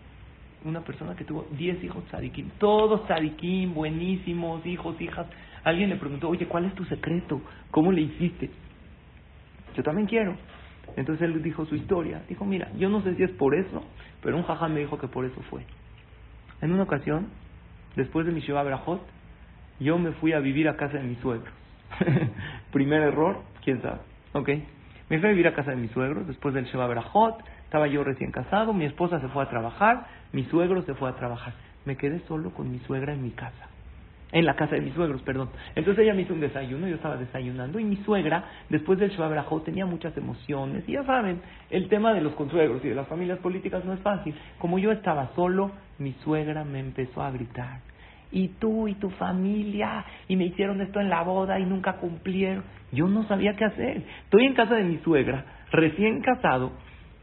una persona que tuvo 10 hijos tzadikim, todos tzadikim, buenísimos, hijos, hijas. Alguien le preguntó, oye, ¿cuál es tu secreto? ¿Cómo le hiciste? Yo también quiero. Entonces él dijo su historia. Dijo, mira, yo no sé si es por eso, pero un jajá me dijo que por eso fue. En una ocasión, después de mi Shiva Brajot, yo me fui a vivir a casa de mis suegros. Primer error, quién sabe. Ok. Me fui a vivir a casa de mis suegros después del Sheba Berajot. Estaba yo recién casado, mi esposa se fue a trabajar, mi suegro se fue a trabajar. Me quedé solo con mi suegra en mi casa. En la casa de mis suegros, perdón. Entonces ella me hizo un desayuno, yo estaba desayunando y mi suegra, después del Sheba Berajot, tenía muchas emociones. Y ya saben, el tema de los consuegros y de las familias políticas no es fácil. Como yo estaba solo, mi suegra me empezó a gritar y tú y tu familia, y me hicieron esto en la boda y nunca cumplieron. Yo no sabía qué hacer. Estoy en casa de mi suegra, recién casado,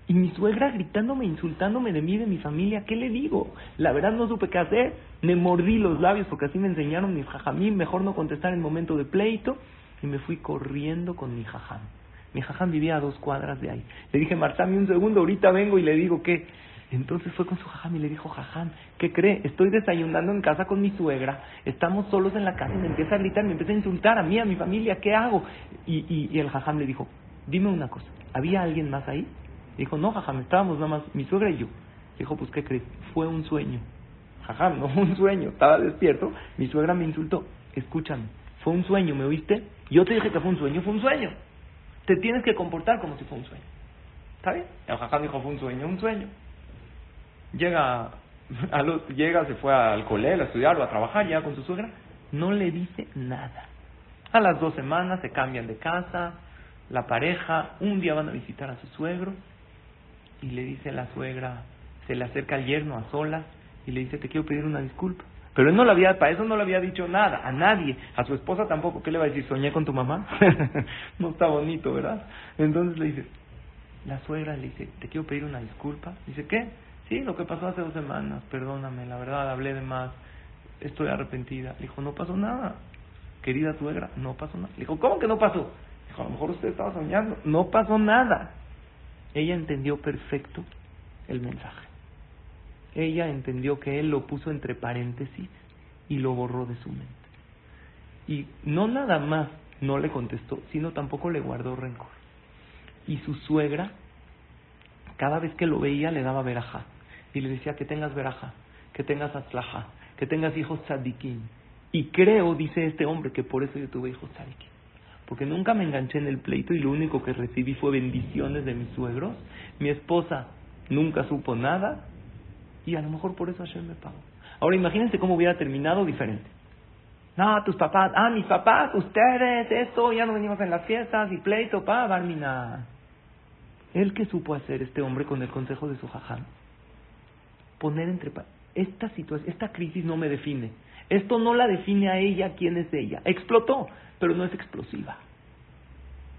y mi suegra gritándome, insultándome de mí, de mi familia, ¿qué le digo? La verdad no supe qué hacer, me mordí los labios porque así me enseñaron mis jajamí, mejor no contestar en momento de pleito, y me fui corriendo con mi jajam. Mi jajam vivía a dos cuadras de ahí. Le dije, Martami, un segundo, ahorita vengo y le digo que entonces fue con su jajam y le dijo, jajam, ¿qué cree? Estoy desayunando en casa con mi suegra, estamos solos en la casa y me empieza a gritar, me empieza a insultar a mí, a mi familia, ¿qué hago? Y, y, el jajam le dijo, dime una cosa, ¿había alguien más ahí? Dijo, no, jajam, estábamos nada más mi suegra y yo. Dijo, pues, ¿qué crees? Fue un sueño. Jajam, no fue un sueño, estaba despierto, mi suegra me insultó, escúchame, fue un sueño, ¿me oíste? Yo te dije que fue un sueño, fue un sueño. Te tienes que comportar como si fue un sueño. ¿Está bien? El jajam dijo, fue un sueño, un sueño. Llega, a llega, se fue al colegio a estudiar o a trabajar, ya con su suegra, no le dice nada. A las dos semanas se cambian de casa, la pareja, un día van a visitar a su suegro y le dice la suegra, se le acerca al yerno a solas y le dice, te quiero pedir una disculpa. Pero él no le había, para eso no le había dicho nada, a nadie, a su esposa tampoco. ¿Qué le va a decir? ¿Soñé con tu mamá? no está bonito, ¿verdad? Entonces le dice, la suegra le dice, te quiero pedir una disculpa. Dice, ¿qué? Sí, lo que pasó hace dos semanas, perdóname, la verdad, hablé de más, estoy arrepentida. Le dijo, no pasó nada, querida suegra, no pasó nada. Le dijo, ¿cómo que no pasó? Dijo, a lo mejor usted estaba soñando, no pasó nada. Ella entendió perfecto el mensaje. Ella entendió que él lo puso entre paréntesis y lo borró de su mente. Y no nada más no le contestó, sino tampoco le guardó rencor. Y su suegra, cada vez que lo veía, le daba veraja. Y le decía que tengas veraja, que tengas atzlaja, que tengas hijos tzadikim. Y creo, dice este hombre, que por eso yo tuve hijos tzadikim. Porque nunca me enganché en el pleito y lo único que recibí fue bendiciones de mis suegros. Mi esposa nunca supo nada y a lo mejor por eso ayer me pagó. Ahora imagínense cómo hubiera terminado diferente. No, tus papás, ah, mis papás, ustedes, esto, ya no venimos en las fiestas y pleito, pa, Barmina. Él que supo hacer este hombre con el consejo de su jaján. Poner entre esta situación, esta crisis no me define. Esto no la define a ella quién es ella. Explotó, pero no es explosiva.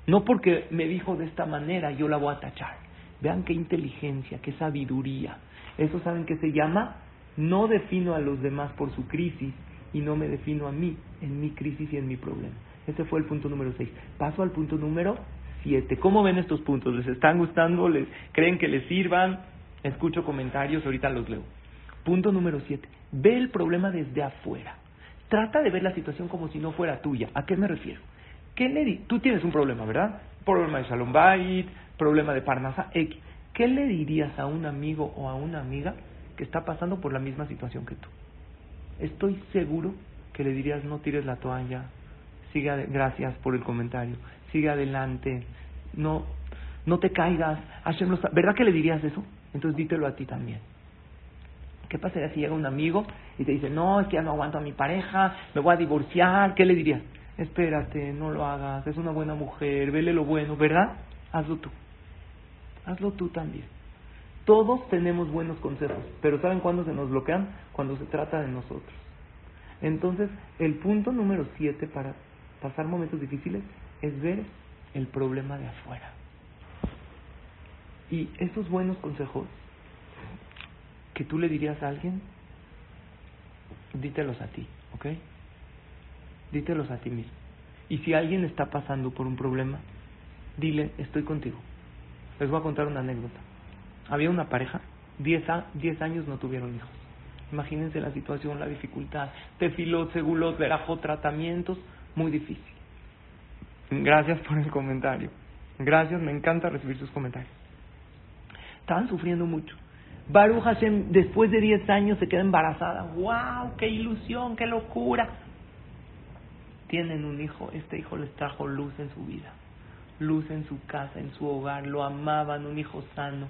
No porque me dijo de esta manera yo la voy a tachar. Vean qué inteligencia, qué sabiduría. Eso saben que se llama no defino a los demás por su crisis y no me defino a mí en mi crisis y en mi problema. Ese fue el punto número 6. Paso al punto número 7. ¿Cómo ven estos puntos? ¿Les están gustando? ¿Les creen que les sirvan? Escucho comentarios, ahorita los leo. Punto número 7. Ve el problema desde afuera. Trata de ver la situación como si no fuera tuya. ¿A qué me refiero? ¿Qué le di Tú tienes un problema, ¿verdad? Problema de Shalom Bait, problema de Parnasa X. ¿Qué le dirías a un amigo o a una amiga que está pasando por la misma situación que tú? Estoy seguro que le dirías no tires la toalla, sigue gracias por el comentario, sigue adelante, no no te caigas, ¿verdad que le dirías eso? Entonces dítelo a ti también. ¿Qué pasaría si llega un amigo y te dice, no, es que ya no aguanto a mi pareja, me voy a divorciar? ¿Qué le dirías? Espérate, no lo hagas, es una buena mujer, vele lo bueno, ¿verdad? Hazlo tú hazlo tú también. Todos tenemos buenos consejos, pero ¿saben cuándo se nos bloquean? Cuando se trata de nosotros. Entonces, el punto número siete para pasar momentos difíciles es ver el problema de afuera. Y esos buenos consejos que tú le dirías a alguien, dítelos a ti, ¿ok? Dítelos a ti mismo. Y si alguien está pasando por un problema, dile, estoy contigo. Les voy a contar una anécdota. Había una pareja, 10 años no tuvieron hijos. Imagínense la situación, la dificultad. Tefilot, segulot, verajot, tratamientos, muy difícil. Gracias por el comentario. Gracias, me encanta recibir sus comentarios. Estaban sufriendo mucho. Baruch Hashem, después de 10 años, se queda embarazada. ¡Wow! ¡Qué ilusión! ¡Qué locura! Tienen un hijo. Este hijo les trajo luz en su vida luz en su casa, en su hogar, lo amaban, un hijo sano.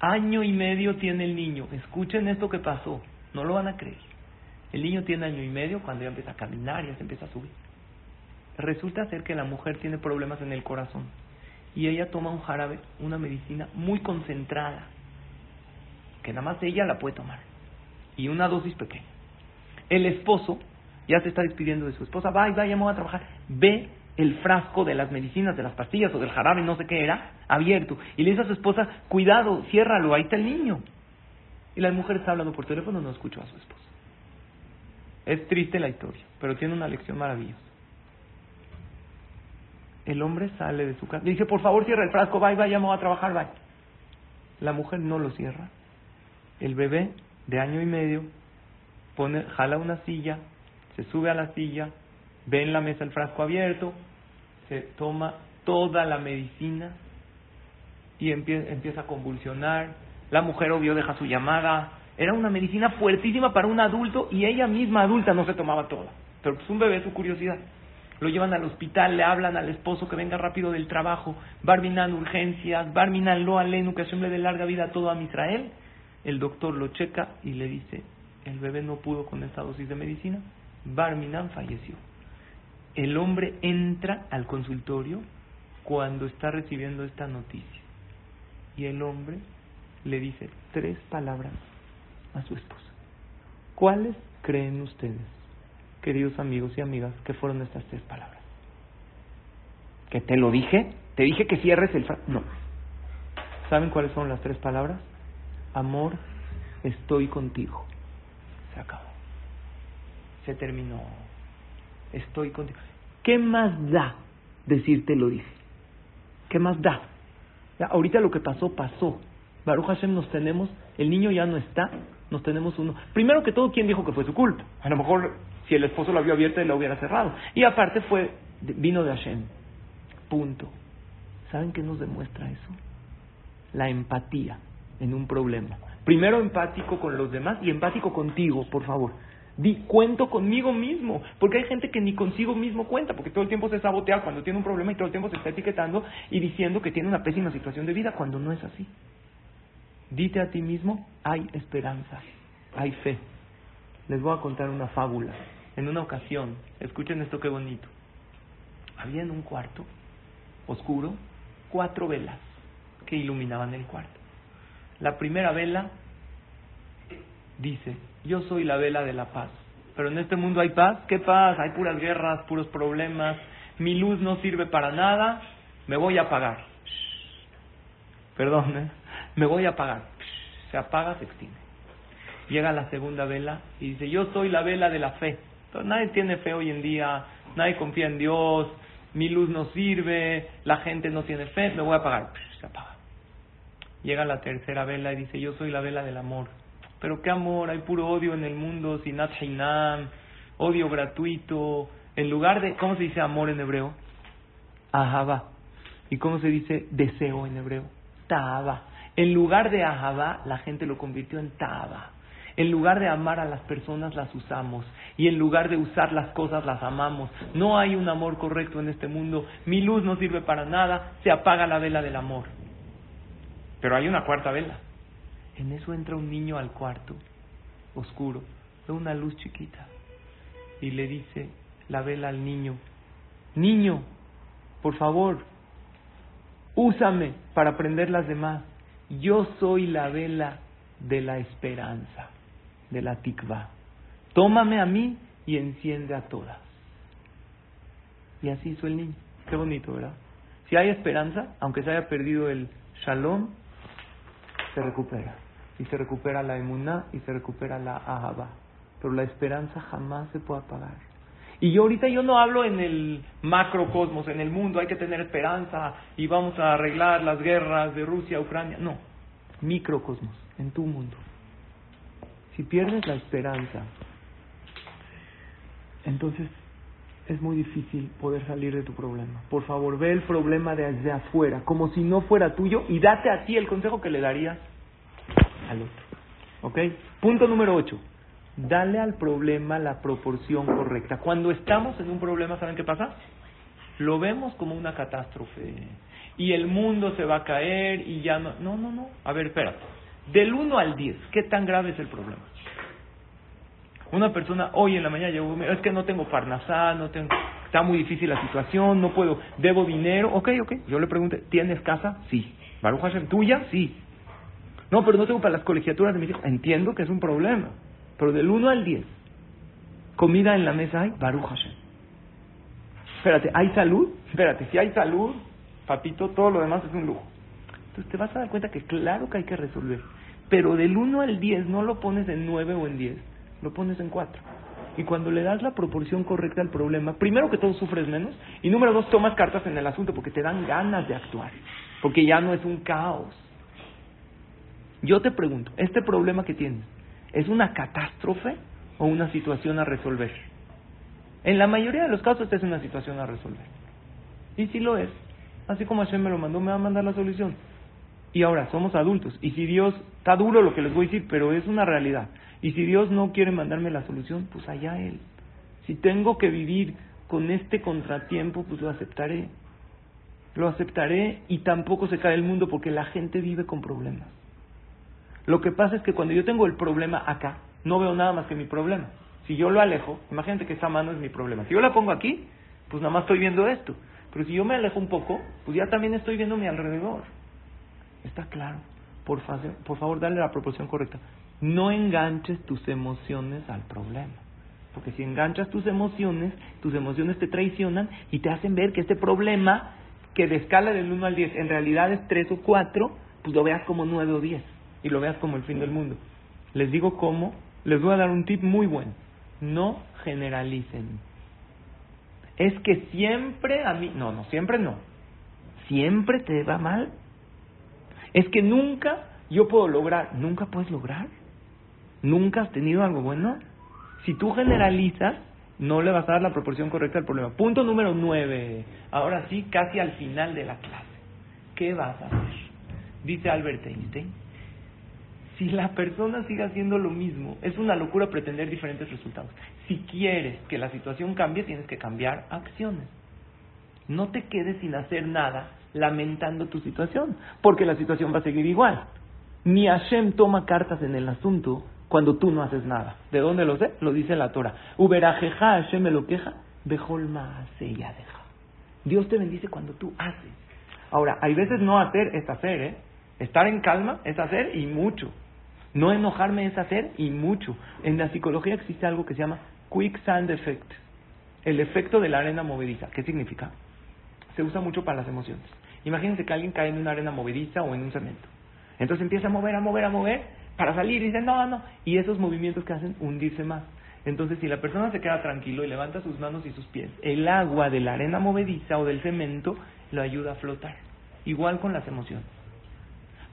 Año y medio tiene el niño. Escuchen esto que pasó, no lo van a creer. El niño tiene año y medio cuando ya empieza a caminar, ya se empieza a subir. Resulta ser que la mujer tiene problemas en el corazón y ella toma un jarabe, una medicina muy concentrada, que nada más ella la puede tomar, y una dosis pequeña. El esposo ya se está despidiendo de su esposa, va, va, ya me voy a trabajar, ve el frasco de las medicinas, de las pastillas o del jarabe, no sé qué era, abierto. Y le dice a su esposa, cuidado, ciérralo, ahí está el niño. Y la mujer está hablando por teléfono, no escuchó a su esposa. Es triste la historia, pero tiene una lección maravillosa. El hombre sale de su casa, le dice, por favor cierra el frasco, bye, vaya, vamos a trabajar, bye. La mujer no lo cierra. El bebé de año y medio pone, jala una silla, se sube a la silla, ve en la mesa el frasco abierto, se toma toda la medicina y empieza, a convulsionar. La mujer obvio deja su llamada. Era una medicina fuertísima para un adulto y ella misma adulta no se tomaba toda. Pero pues un bebé, su curiosidad. Lo llevan al hospital, le hablan al esposo que venga rápido del trabajo, Barminan urgencias, Barminan lo alenu, que le de larga vida a todo a Israel. El doctor lo checa y le dice, el bebé no pudo con esta dosis de medicina, Barminan falleció El hombre entra al consultorio cuando está recibiendo esta noticia. Y el hombre le dice tres palabras a su esposa. ¿Cuáles creen ustedes, queridos amigos y amigas, que fueron estas tres palabras? ¿Que te lo dije? ¿Te dije que cierres el... No. ¿Saben cuáles son las tres palabras? Amor, estoy contigo. Se acabó. Se terminó. Estoy contigo. ¿Qué más da decirte lo dije? ¿Qué más da? ahorita lo que pasó, pasó. Baruch Hashem nos tenemos, el niño ya no está, nos tenemos uno. Primero que todo, ¿quién dijo que fue su culpa? A lo mejor si el esposo lo había abierto, él lo hubiera cerrado. Y aparte fue, vino de Hashem. Punto. ¿Saben qué nos demuestra eso? La empatía en un problema. Primero empático con los demás y empático contigo, por favor. Di, cuento conmigo mismo, porque hay gente que ni consigo mismo cuenta, porque todo el tiempo se sabotea cuando tiene un problema y todo el tiempo se está etiquetando y diciendo que tiene una pésima situación de vida cuando no es así. Dite a ti mismo, hay esperanza, hay fe. Les voy a contar una fábula. En una ocasión, escuchen esto qué bonito. Había en un cuarto oscuro cuatro velas que iluminaban el cuarto. La primera vela dice, yo soy la vela de la paz. Pero en este mundo hay paz. ¿Qué paz? Hay puras guerras, puros problemas. Mi luz no sirve para nada. Me voy a apagar. Perdón, ¿eh? me voy a apagar. Se apaga, se extingue. Llega la segunda vela y dice, yo soy la vela de la fe. Pero nadie tiene fe hoy en día, nadie confía en Dios, mi luz no sirve, la gente no tiene fe, me voy a apagar. Se apaga. Llega la tercera vela y dice, yo soy la vela del amor. Pero qué amor, hay puro odio en el mundo, sinat hainam, odio gratuito. En lugar de, ¿cómo se dice amor en hebreo? Ahaba. ¿Y cómo se dice deseo en hebreo? Taaba. En lugar de ahaba, la gente lo convirtió en taaba. En lugar de amar a las personas, las usamos. Y en lugar de usar las cosas, las amamos. No hay un amor correcto en este mundo. Mi luz no sirve para nada. Se apaga la vela del amor. Pero hay una cuarta vela. En eso entra un niño al cuarto, oscuro, de una luz chiquita, y le dice la vela al niño, niño, por favor, úsame para prender las demás. Yo soy la vela de la esperanza, de la tikva. Tómame a mí y enciende a todas. Y así hizo el niño. Qué bonito, ¿verdad? Si hay esperanza, aunque se haya perdido el shalom, se recupera y se recupera la emuná y se recupera la ahaba. Pero la esperanza jamás se puede apagar. Y yo ahorita yo no hablo en el macrocosmos, en el mundo, hay que tener esperanza y vamos a arreglar las guerras de Rusia, Ucrania. No, microcosmos, en tu mundo. Si pierdes la esperanza, entonces es muy difícil poder salir de tu problema. Por favor, ve el problema desde afuera, como si no fuera tuyo, y date a ti el consejo que le darías al otro. ¿Ok? Punto número 8. Dale al problema la proporción correcta. Cuando estamos en un problema, ¿saben qué pasa? Lo vemos como una catástrofe. Y el mundo se va a caer y ya no. No, no, no. A ver, espérate. Del 1 al 10, ¿qué tan grave es el problema? Una persona hoy en la mañana llegó, es que no tengo parnasá, no tengo, está muy difícil la situación, no puedo, debo dinero, ok, ok. Yo le pregunté, ¿tienes casa? Sí. ¿Baruch Hashem, tuya? Sí. No, pero no tengo para las colegiaturas de mis hijos. Entiendo que es un problema. Pero del 1 al 10, comida en la mesa hay, Baruch Hashem. Espérate, ¿hay salud? Espérate, si hay salud, papito, todo lo demás es un lujo. Entonces te vas a dar cuenta que claro que hay que resolver. Pero del 1 al 10 no lo pones en 9 o en 10, lo pones en 4. Y cuando le das la proporción correcta al problema, primero que todo sufres menos y número dos tomas cartas en el asunto porque te dan ganas de actuar, porque ya no es un caos. Yo te pregunto, ¿este problema que tienes es una catástrofe o una situación a resolver? En la mayoría de los casos esta es una situación a resolver. Y si lo es, así como Hashem me lo mandó, me va a mandar la solución. Y ahora, somos adultos. Y si Dios, está duro lo que les voy a decir, pero es una realidad. Y si Dios no quiere mandarme la solución, pues allá Él. Si tengo que vivir con este contratiempo, pues lo aceptaré. Lo aceptaré y tampoco se cae el mundo porque la gente vive con problemas. Lo que pasa es que cuando yo tengo el problema acá, no veo nada más que mi problema. Si yo lo alejo, imagínate que esa mano es mi problema. Si yo la pongo aquí, pues nada más estoy viendo esto. Pero si yo me alejo un poco, pues ya también estoy viendo mi alrededor. ¿Está claro? Por, por favor, dale la proporción correcta. No enganches tus emociones al problema. Porque si enganchas tus emociones, tus emociones te traicionan y te hacen ver que este problema, que de escala del 1 al 10 en realidad es 3 o 4, pues lo veas como 9 o 10 y lo veas como el fin del mundo. Les digo cómo, les voy a dar un tip muy bueno. No generalicen. Es que siempre a mí, no, no, siempre no. Siempre te va mal. Es que nunca yo puedo lograr, nunca puedes lograr. Nunca has tenido algo bueno. Si tú generalizas, no le vas a dar la proporción correcta al problema. Punto número nueve. Ahora sí, casi al final de la clase. ¿Qué vas a hacer? Dice Albert Einstein, si la persona sigue haciendo lo mismo, es una locura pretender diferentes resultados. Si quieres que la situación cambie, tienes que cambiar acciones. No te quedes sin hacer nada lamentando tu situación, porque la situación va a seguir igual. Ni Hashem toma cartas en el asunto cuando tú no haces nada. ¿De dónde lo sé? Lo dice la Torah. Uberajeja Hashem me lo queja, bejolma deja. Dios te bendice cuando tú haces. Ahora, hay veces no hacer es hacer, ¿eh? Estar en calma es hacer y mucho. No enojarme es hacer y mucho. En la psicología existe algo que se llama quicksand effect, el efecto de la arena movediza. ¿Qué significa? Se usa mucho para las emociones. Imagínense que alguien cae en una arena movediza o en un cemento. Entonces empieza a mover, a mover, a mover para salir y dice no, no. Y esos movimientos que hacen hundirse más. Entonces, si la persona se queda tranquilo y levanta sus manos y sus pies, el agua de la arena movediza o del cemento lo ayuda a flotar. Igual con las emociones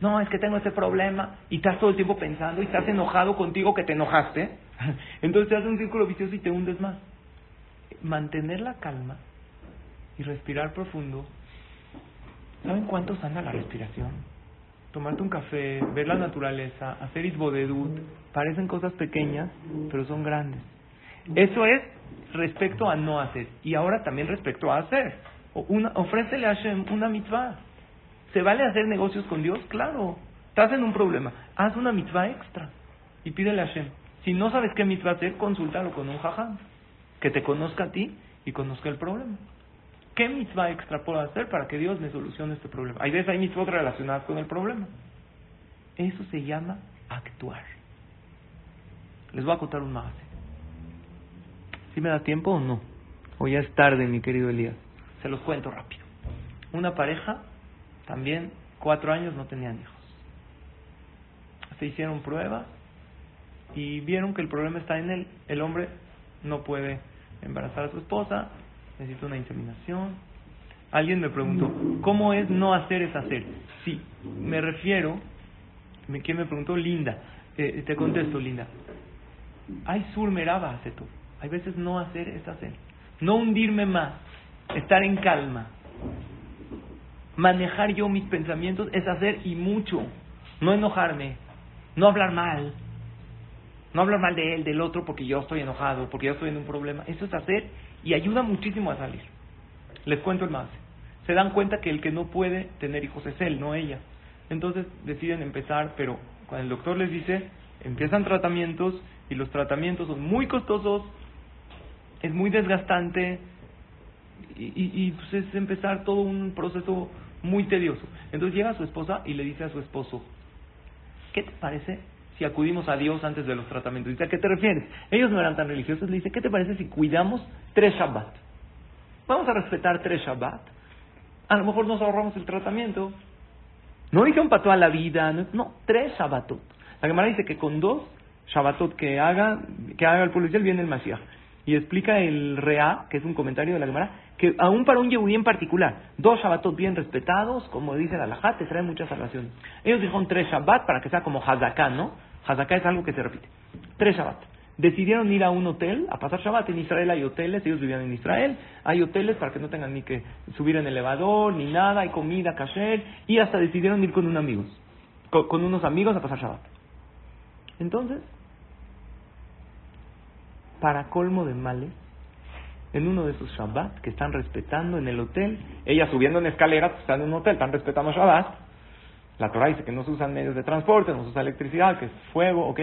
no, es que tengo ese problema y estás todo el tiempo pensando y estás enojado contigo que te enojaste, entonces te hace un círculo vicioso y te hundes más. Mantener la calma y respirar profundo. ¿Saben cuánto sana la respiración? Tomarte un café, ver la naturaleza, hacer isbodedut, parecen cosas pequeñas, pero son grandes. Eso es respecto a no hacer. Y ahora también respecto a hacer. Una, ofrécele a Hashem una mitzvah. ¿Se vale hacer negocios con Dios? Claro. Estás en un problema. Haz una mitzvah extra y pídele a Hashem. Si no sabes qué mitzvah hacer, consúltalo con un jajam. Que te conozca a ti y conozca el problema. ¿Qué mitzvah extra puedo hacer para que Dios me solucione este problema? Hay veces hay mitzvot relacionadas con el problema. Eso se llama actuar. Les voy a contar un más. ¿Sí me da tiempo o no? O ya es tarde, mi querido Elías. Se los cuento rápido. Una pareja también cuatro años no tenían hijos. Se hicieron pruebas y vieron que el problema está en él. El hombre no puede embarazar a su esposa, necesita una inseminación. Alguien me preguntó, ¿cómo es no hacer es hacer? Sí, me refiero, ¿quién me preguntó? Linda. Eh, te contesto, Linda. Hay surmeraba hace tú. Hay veces no hacer es hacer. No hundirme más, estar en calma, manejar yo mis pensamientos es hacer y mucho, no enojarme, no hablar mal, no hablar mal de él, del otro, porque yo estoy enojado, porque yo estoy en un problema. Eso es hacer y ayuda muchísimo a salir. Les cuento el más. Se dan cuenta que el que no puede tener hijos es él, no ella. Entonces deciden empezar, pero cuando el doctor les dice, empiezan tratamientos y los tratamientos son muy costosos, es muy desgastante y, y pues es empezar todo un proceso muy tedioso. Entonces llega su esposa y le dice a su esposo, ¿qué te parece si acudimos a Dios antes de los tratamientos? Dice, ¿a qué te refieres? Ellos no eran tan religiosos. Le dice, ¿qué te parece si cuidamos tres Shabbat? Vamos a respetar tres Shabbat. A lo mejor nos ahorramos el tratamiento. No dijeron para toda la vida, no, tres Shabbatot. La Gemara dice que con dos Shabbatot que haga, que haga el policial viene el Mashiach. Y explica el Rea, que es un comentario de la Gemara, que aún para un Yehudí en particular, dos Shabbatot bien respetados, como dice la Alajá, te trae mucha salvación. Ellos dijeron tres Shabbat para que sea como Hazaká, ¿no? Hazaká es algo que se repite. Tres Shabbat. Decidieron ir a un hotel a pasar Shabbat. En Israel hay hoteles, ellos vivían en Israel. Hay hoteles para que no tengan ni que subir en elevador, ni nada, hay comida, kasher. Y hasta decidieron ir con, un amigos, con unos amigos a pasar Shabbat. Entonces, para colmo de males, en uno de esos Shabbat que están respetando en el hotel, ella subiendo en escaleras, pues, están en un hotel, están respetando Shabbat. La Torah dice que no se usan medios de transporte, no se usa electricidad, que es fuego, ¿ok?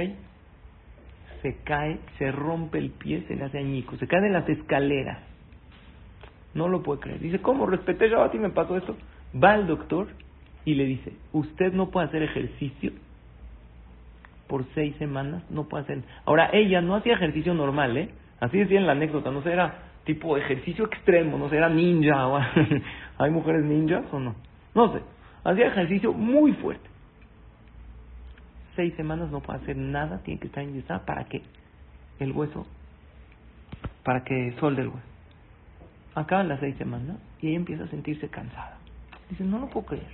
Se cae, se rompe el pie, se le hace añico, se cae de las escaleras. No lo puede creer. Dice, ¿cómo? Respeté Shabbat y me pasó esto. Va al doctor y le dice, usted no puede hacer ejercicio por seis semanas, no puede hacer. Ahora, ella no hacía ejercicio normal, ¿eh? Así decía en la anécdota, no sé, era tipo ejercicio extremo, no sé, era ninja. ¿Hay mujeres ninjas o no? No sé. Hacía ejercicio muy fuerte. Seis semanas no puede hacer nada, tiene que estar inyectada para que el hueso, para que solde el hueso. Acaban las seis semanas y ella empieza a sentirse cansada. Dice, no lo puedo creer.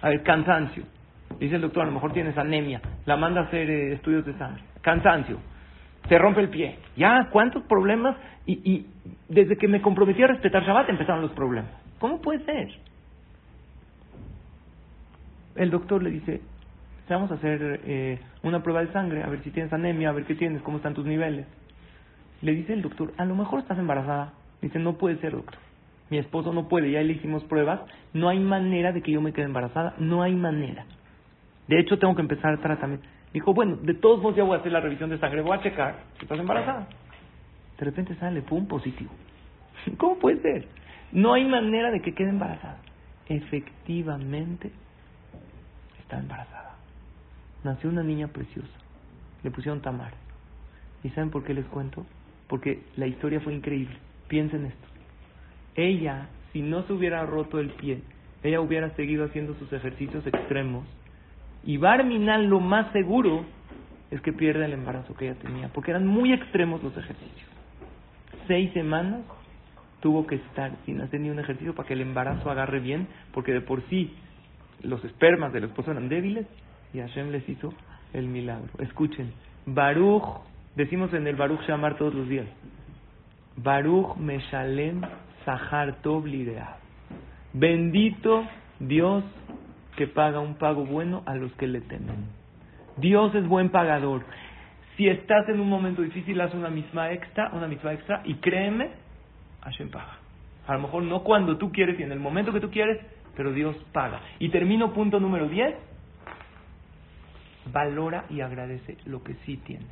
A ver, cansancio. Dice el doctor, a lo mejor tienes anemia. La manda a hacer eh, estudios de sangre. Cansancio. Se rompe el pie. Ya, ¿cuántos problemas? Y, y desde que me comprometí a respetar Shabbat empezaron los problemas. ¿Cómo puede ser? El doctor le dice, vamos a hacer eh, una prueba de sangre, a ver si tienes anemia, a ver qué tienes, cómo están tus niveles. Le dice el doctor, a lo mejor estás embarazada. Dice, no puede ser, doctor. Mi esposo no puede, ya le hicimos pruebas, no hay manera de que yo me quede embarazada, no hay manera. De hecho, tengo que empezar el tratamiento. Dijo, bueno, de todos modos ya voy a hacer la revisión de sangre, voy a checar si estás embarazada. De repente sale, un positivo. ¿Cómo puede ser? No hay manera de que quede embarazada. Efectivamente, está embarazada. Nació una niña preciosa. Le pusieron Tamar. ¿Y saben por qué les cuento? Porque la historia fue increíble. Piensen esto. Ella, si no se hubiera roto el pie, ella hubiera seguido haciendo sus ejercicios extremos y Barminal lo más seguro es que pierda el embarazo que ella tenía, porque eran muy extremos los ejercicios. Seis semanas tuvo que estar sin hacer ni un ejercicio para que el embarazo agarre bien, porque de por sí los espermas del esposo eran débiles y Hashem les hizo el milagro. Escuchen, Baruch, decimos en el Baruch Shamar todos los días, Baruch Meshalem Sahar Tov Bendito Dios que paga un pago bueno a los que le temen. Dios es buen pagador. Si estás en un momento difícil, haz una misma extra, una misma extra, y créeme, Hashem paga. A lo mejor no cuando tú quieres y en el momento que tú quieres, pero Dios paga. Y termino punto número 10. Valora y agradece lo que sí tienes.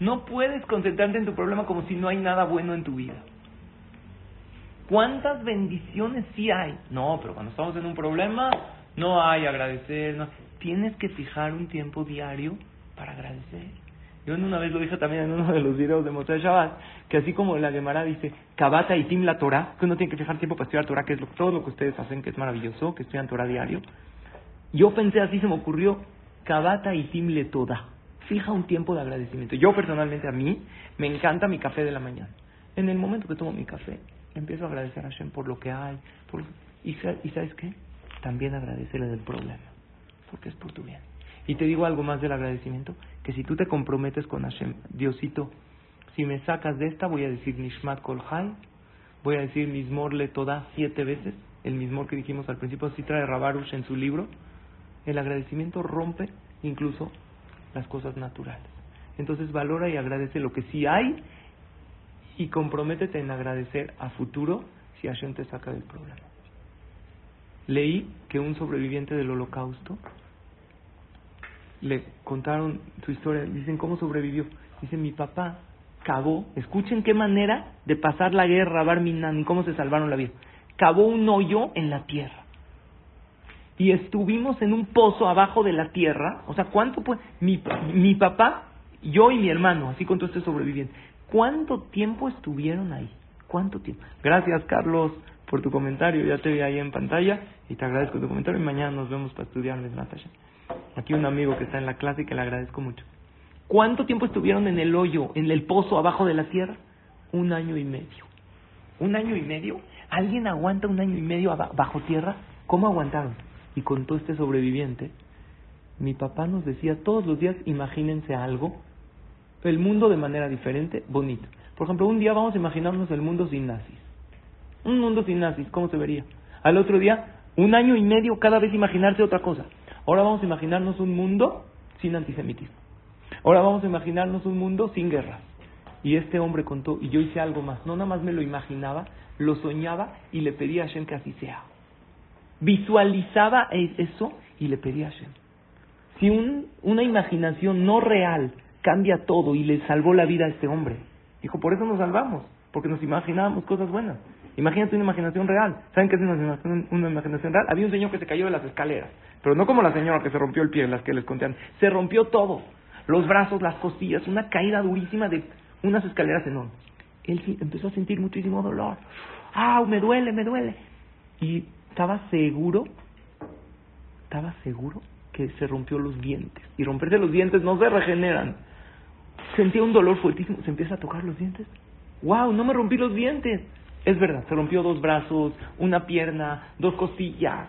No puedes concentrarte en tu problema como si no hay nada bueno en tu vida. ¿Cuántas bendiciones sí hay? No, pero cuando estamos en un problema, no hay agradecer, no. Tienes que fijar un tiempo diario para agradecer. Yo una vez lo dije también en uno de los videos de Moshe Shabbat, que así como la Gemara dice, Kabata y Tim la Torah, que uno tiene que fijar tiempo para estudiar Torah, que es lo, todo lo que ustedes hacen, que es maravilloso, que estudian Torah diario. Yo pensé así, se me ocurrió, Kabata y Tim le toda. Fija un tiempo de agradecimiento. Yo personalmente a mí me encanta mi café de la mañana. En el momento que tomo mi café, empiezo a agradecer a Hashem por lo que hay. Por... ¿Y, ¿Y sabes qué? también agradecerle del problema, porque es por tu bien. Y te digo algo más del agradecimiento, que si tú te comprometes con Hashem, Diosito, si me sacas de esta, voy a decir Nishmat Kolhai, voy a decir Mismor Le Toda siete veces, el Mismor que dijimos al principio, así trae Rabarush en su libro, el agradecimiento rompe incluso las cosas naturales. Entonces valora y agradece lo que sí hay y comprométete en agradecer a futuro si Hashem te saca del problema. Leí que un sobreviviente del holocausto le contaron su historia, dicen cómo sobrevivió. Dice, mi papá cavó, escuchen qué manera de pasar la guerra, Barminan, cómo se salvaron la vida. Cavó un hoyo en la tierra. Y estuvimos en un pozo abajo de la tierra. O sea, ¿cuánto pues? Mi, mi papá, yo y mi hermano, así con todo este sobreviviente. ¿Cuánto tiempo estuvieron ahí? ¿Cuánto tiempo? Gracias, Carlos por tu comentario. Ya te vi ahí en pantalla y te agradezco tu comentario. Y mañana nos vemos para estudiarles, Natasha. Aquí un amigo que está en la clase y que le agradezco mucho. ¿Cuánto tiempo estuvieron en el hoyo, en el pozo abajo de la tierra? Un año y medio. ¿Un año y medio? ¿Alguien aguanta un año y medio bajo tierra? ¿Cómo aguantaron? Y contó este sobreviviente. Mi papá nos decía todos los días, imagínense algo, el mundo de manera diferente, bonito. Por ejemplo, un día vamos a imaginarnos el mundo sin nazis. Un mundo sin nazis, ¿cómo se vería? Al otro día, un año y medio cada vez imaginarse otra cosa. Ahora vamos a imaginarnos un mundo sin antisemitismo. Ahora vamos a imaginarnos un mundo sin guerras. Y este hombre contó, y yo hice algo más. No nada más me lo imaginaba, lo soñaba y le pedía a Hashem que así sea. Visualizaba eso y le pedía a Hashem. Si un, una imaginación no real cambia todo y le salvó la vida a este hombre, dijo, por eso nos salvamos, porque nos imaginábamos cosas buenas. Imagínate una imaginación real. ¿Saben qué es una imaginación, real? Había un señor que se cayó de las escaleras, pero no como la señora que se rompió el pie, las que les conté. Se rompió todo. Los brazos, las costillas, una caída durísima de unas escaleras enormes. Él empezó a sentir muchísimo dolor. ¡Ah, me duele, me duele! Y estaba seguro, estaba seguro que se rompió los dientes. Y romperse los dientes no se regeneran. Sentía un dolor fuertísimo, se empieza a tocar los dientes. ¡Wow! No me rompí los dientes. Es verdad, se rompió dos brazos, una pierna, dos costillas.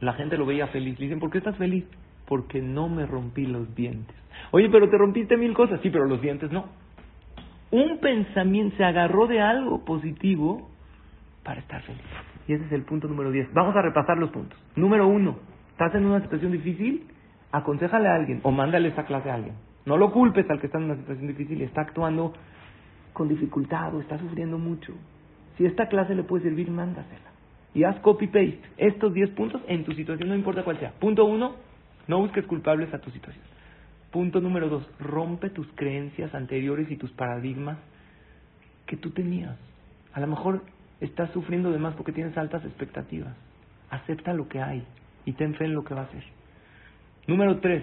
La gente lo veía feliz. Dicen, ¿por qué estás feliz? Porque no me rompí los dientes. Oye, pero te rompiste mil cosas. Sí, pero los dientes no. Un pensamiento se agarró de algo positivo para estar feliz. Y ese es el punto número 10. Vamos a repasar los puntos. Número uno, ¿estás en una situación difícil? Aconsejale a alguien o mándale esta clase a alguien. No lo culpes al que está en una situación difícil y está actuando con dificultad o está sufriendo mucho. Si esta clase le puede servir, mándasela. Y haz copy-paste estos 10 puntos en tu situación, no importa cuál sea. Punto uno, no busques culpables a tu situación. Punto número dos, rompe tus creencias anteriores y tus paradigmas que tú tenías. A lo mejor estás sufriendo de más porque tienes altas expectativas. Acepta lo que hay y ten fe en lo que va a ser. Número tres,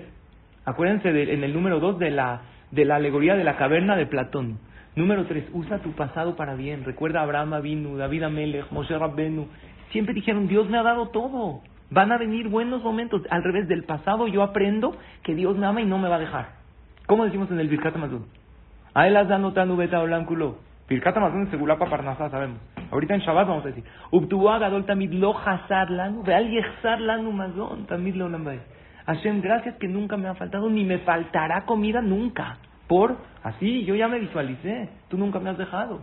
acuérdense en el número dos de la, de la alegoría de la caverna de Platón. Número tres, usa tu pasado para bien. Recuerda a Abraham Avinu, David Amelech, Moshe Rabbenu. Siempre dijeron, Dios me ha dado todo. Van a venir buenos momentos. Al revés, del pasado yo aprendo que Dios me ama y no me va a dejar. ¿Cómo decimos en el Birkat Amazon? A él tan beta olánculo. Birkat Amazon es Segulapa Parnasá, sabemos. Ahorita en Shabbat vamos a decir, Ubtuá Gadol Tamid Lo Hazar Lanu, Veal Yechzar Lanu Mazon, Tamid Lo Hashem, gracias que nunca me ha faltado, ni me faltará comida nunca. Por, así, yo ya me visualicé, tú nunca me has dejado.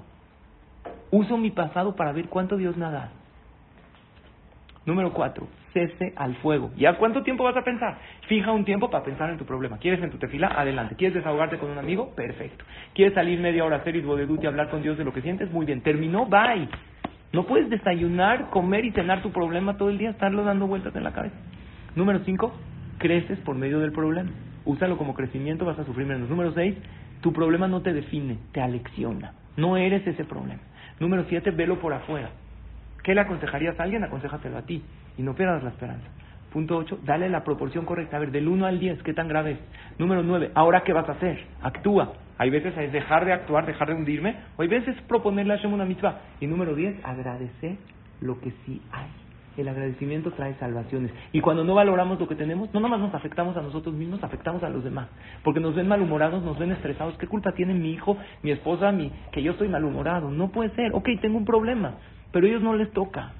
Uso mi pasado para ver cuánto Dios me ha dado. Número cuatro, cese al fuego. ¿Ya cuánto tiempo vas a pensar? Fija un tiempo para pensar en tu problema. ¿Quieres en tu tefila? Adelante. ¿Quieres desahogarte con un amigo? Perfecto. ¿Quieres salir media hora a hacer y hablar con Dios de lo que sientes? Muy bien. Terminó, bye. No puedes desayunar, comer y cenar tu problema todo el día, estarlo dando vueltas en la cabeza. Número cinco, creces por medio del problema úsalo como crecimiento, vas a sufrir menos. Número 6, tu problema no te define, te alecciona. No eres ese problema. Número 7, velo por afuera. ¿Qué le aconsejarías a alguien? Aconsejatelo a ti y no pierdas la esperanza. Punto 8, dale la proporción correcta. A ver, del 1 al 10, ¿qué tan grave es? Número 9, ¿ahora qué vas a hacer? Actúa. Hay veces es dejar de actuar, dejar de hundirme, o hay veces proponerle a Hashem una mitzvah. Y número 10, agradecer lo que sí hay el agradecimiento trae salvaciones. Y cuando no valoramos lo que tenemos, no nomás nos afectamos a nosotros mismos, afectamos a los demás. Porque nos ven malhumorados, nos ven estresados. ¿Qué culpa tiene mi hijo, mi esposa, mi, que yo estoy malhumorado? No puede ser. Ok, tengo un problema, pero a ellos no les toca.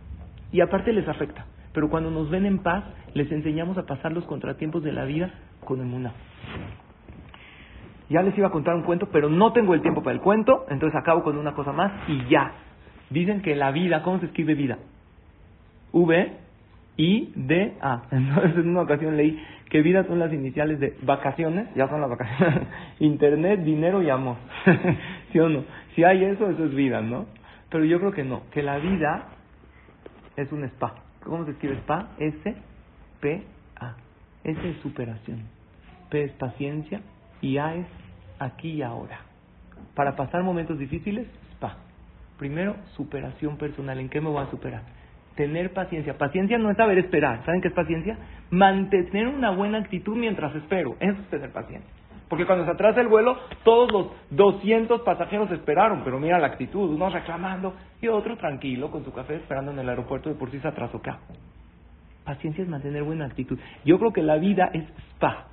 Y aparte les afecta. Pero cuando nos ven en paz, les enseñamos a pasar los contratiempos de la vida con emuna. Ya les iba a contar un cuento, pero no tengo el tiempo para el cuento, entonces acabo con una cosa más y ya. Dicen que la vida, ¿cómo se escribe vida? V, I, D, A. Entonces en una ocasión leí que vida son las iniciales de vacaciones, ya son las vacaciones, internet, dinero y amor. ¿Sí o no? Si hay eso, eso es vida, ¿no? Pero yo creo que no, que la vida es un spa. ¿Cómo se escribe spa? S, P, A. S es superación. P es paciencia y A es aquí y ahora. Para pasar momentos difíciles, spa. Primero, superación personal. ¿En qué me voy a superar? Tener paciencia. Paciencia no es saber esperar. ¿Saben qué es paciencia? Mantener una buena actitud mientras espero. Eso es tener paciencia. Porque cuando se atrasa el vuelo, todos los 200 pasajeros esperaron, pero mira la actitud, uno reclamando y otro tranquilo con su café esperando en el aeropuerto de por sí se atrasó acá. Paciencia es mantener buena actitud. Yo creo que la vida es SPA.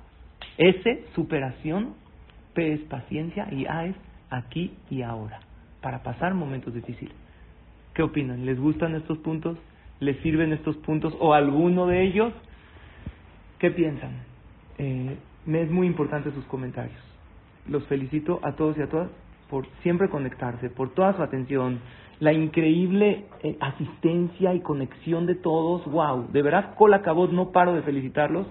S, superación, P es paciencia y A es aquí y ahora, para pasar momentos difíciles. ¿Qué opinan? ¿Les gustan estos puntos? Les sirven estos puntos o alguno de ellos? ¿Qué piensan? Eh, me es muy importante sus comentarios. Los felicito a todos y a todas por siempre conectarse, por toda su atención, la increíble eh, asistencia y conexión de todos. ¡Wow! De verdad, cola cabot, no paro de felicitarlos.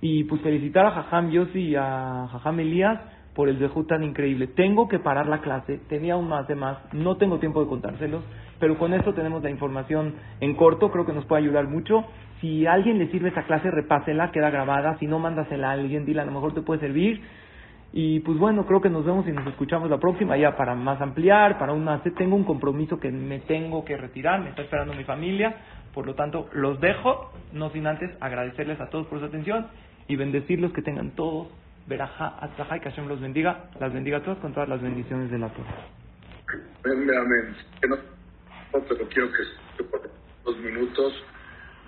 Y pues felicitar a Jajam Yossi y a Jajam Elías por el dejud tan increíble. Tengo que parar la clase, tenía un más de más, no tengo tiempo de contárselos, pero con esto tenemos la información en corto, creo que nos puede ayudar mucho. Si a alguien le sirve esa clase, repásela, queda grabada, si no, mándasela a alguien, dile a lo mejor te puede servir. Y pues bueno, creo que nos vemos y nos escuchamos la próxima ya para más ampliar, para una... Tengo un compromiso que me tengo que retirar, me está esperando mi familia, por lo tanto los dejo, no sin antes agradecerles a todos por su atención y bendecirlos que tengan todos verajá, atzajá y que Hashem los bendiga, las bendiga a todos con todas las bendiciones de la Torah. Amén. Pero quiero que por dos minutos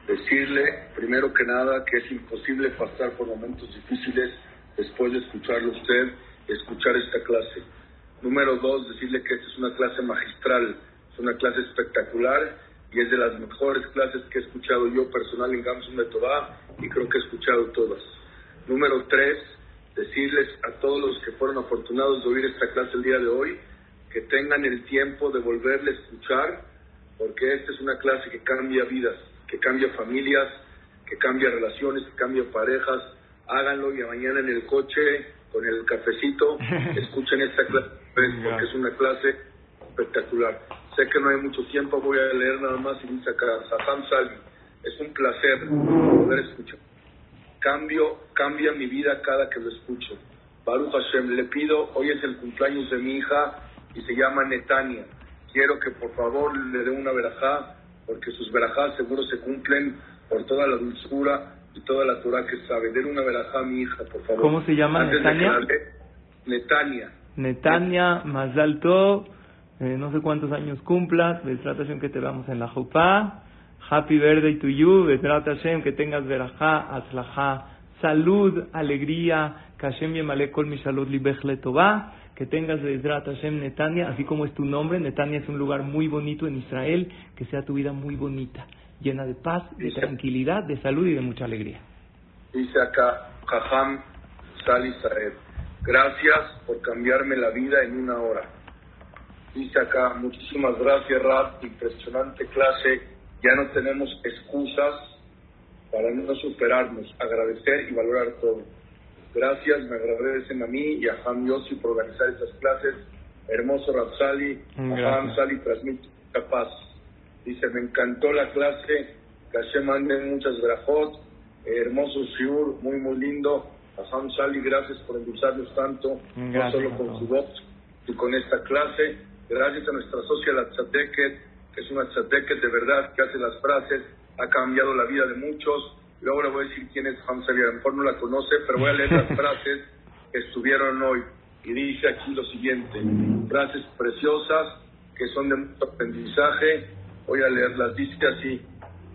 decirle, primero que nada, que es imposible pasar por momentos difíciles después de escucharlo usted, escuchar esta clase. Número dos, decirle que esta es una clase magistral, es una clase espectacular y es de las mejores clases que he escuchado yo personal en Gamsun de Tobá y creo que he escuchado todas. Número tres, decirles a todos los que fueron afortunados de oír esta clase el día de hoy, que tengan el tiempo de volverle a escuchar, porque esta es una clase que cambia vidas, que cambia familias, que cambia relaciones, que cambia parejas. Háganlo y mañana en el coche, con el cafecito, escuchen esta clase, porque es una clase espectacular. Sé que no hay mucho tiempo, voy a leer nada más y dice acá, Saham Salvi. Es un placer poder escuchar. Cambio, cambia mi vida cada que lo escucho. Baruch Hashem, le pido, hoy es el cumpleaños de mi hija y se llama Netania. Quiero que por favor le dé una verajá, porque sus verajás seguro se cumplen por toda la dulzura y toda la Torah que sabe. Den una verajá a mi hija, por favor. ¿Cómo se llama Netania? Netania. Netania, más alto, eh, no sé cuántos años cumplas, Hashem que te veamos en la Jupá. Happy birthday to you, Bezrat Hashem, que tengas verajá, atzlajá, salud, alegría, Kashem Yemale Kol Mishalot Libech Letová, que tengas Bezrat Hashem Netania, así como es tu nombre, Netania es un lugar muy bonito en Israel, que sea tu vida muy bonita, llena de paz, de tranquilidad, de salud y de mucha alegría. Dice acá, Jajam Sal Israel, gracias por cambiarme la vida en una hora. Dice acá, muchísimas gracias Rab, impresionante clase ya no tenemos excusas para no superarnos, agradecer y valorar todo. Gracias, me agradecen a mí y a Ham Yossi por organizar estas clases. Hermoso Rapsali, Ham Sali transmite capaz. Dice, me encantó la clase, que mande muchas grajot, hermoso Shiur, muy muy lindo. A Ham Sali, gracias por endulzarnos tanto, no solo con su voz y con esta clase. Gracias a nuestra socia la Tzateket, es una que de verdad que hace las frases, ha cambiado la vida de muchos. Luego le voy a decir quién es Hamza a lo mejor no la conoce, pero voy a leer las frases que estuvieron hoy. Y dice aquí lo siguiente, frases preciosas que son de mucho aprendizaje. Voy a leerlas, dice así,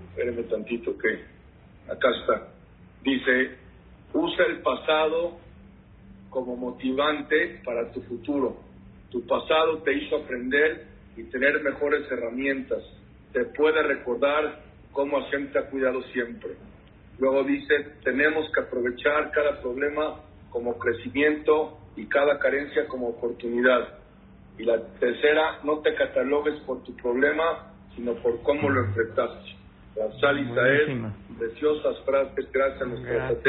espérenme tantito que acá está. Dice, usa el pasado como motivante para tu futuro. Tu pasado te hizo aprender y tener mejores herramientas. Te puede recordar cómo Hashem te ha cuidado siempre. Luego dice, tenemos que aprovechar cada problema como crecimiento y cada carencia como oportunidad. Y la tercera, no te catalogues por tu problema, sino por cómo lo enfrentaste. La sal Isael, preciosas frases, gracias a nuestro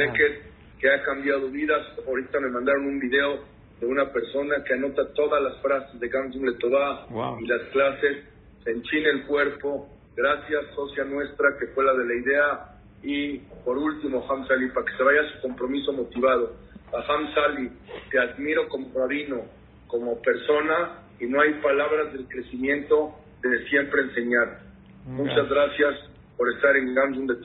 que ha cambiado vidas. Ahorita me mandaron un video de una persona que anota todas las frases de Gamsum Letová y las clases, se enchina el cuerpo. Gracias, socia nuestra, que fue la de la idea. Y por último, Hamzali, para que se vaya su compromiso motivado. A Hamzali, te admiro como rabino, como persona, y no hay palabras del crecimiento de siempre enseñar. Muchas gracias por estar en Gamsum de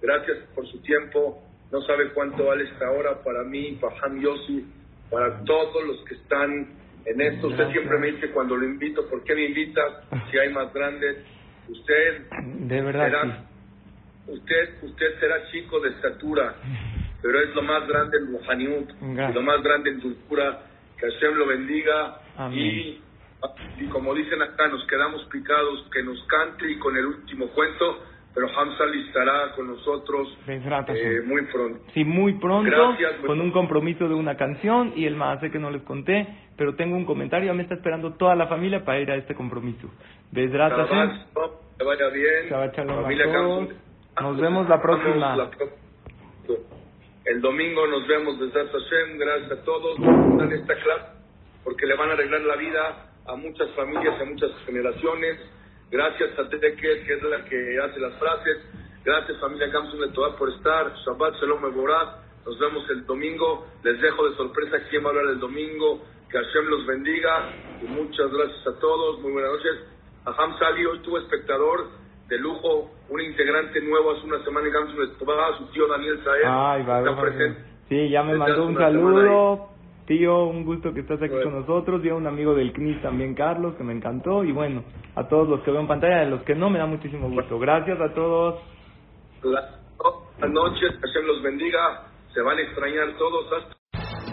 Gracias por su tiempo. No sabe cuánto vale esta hora para mí, para Ham Yossi para todos los que están en esto. Usted siempre me dice cuando lo invito, ¿por qué me invita si hay más grandes? Usted de verdad será, usted usted será chico de estatura, pero es lo más grande en Muhaniut, lo más grande en dulzura. Que Hashem lo bendiga. Y y como dicen acá, nos quedamos picados, que nos cante y con el último cuento pero Hamza estará con nosotros eh, muy pronto. Sí, muy pronto, con un compromiso de una canción y el más que no les conté, pero tengo un comentario, me está esperando toda la familia para ir a este compromiso. Besrat Que vaya bien. Nos vemos la próxima. El domingo nos vemos desde Hashem. Gracias a todos en esta clase porque le van a arreglar la vida a muchas familias, a muchas generaciones. Gracias a Tete, que es la que hace las frases. Gracias familia Gamsun de por estar. Shabbat Shalom Mevorah. Nos vemos el domingo. Les dejo de sorpresa quién va a hablar el domingo. Que Hashem los bendiga. Y muchas gracias a todos. Muy buenas noches. Aham Sali, hoy tuvo espectador de lujo, un integrante nuevo hace una semana en su su tío Daniel Saez. Ay, va, está presente. Sí, ya me mandó un saludo. Tío, un gusto que estás aquí con nosotros. Y a un amigo del CNIS también, Carlos, que me encantó. Y bueno, a todos los que veo en pantalla, a los que no, me da muchísimo gusto. Gracias a todos. Buenas noches, Hashem los bendiga. Se van a extrañar todos hasta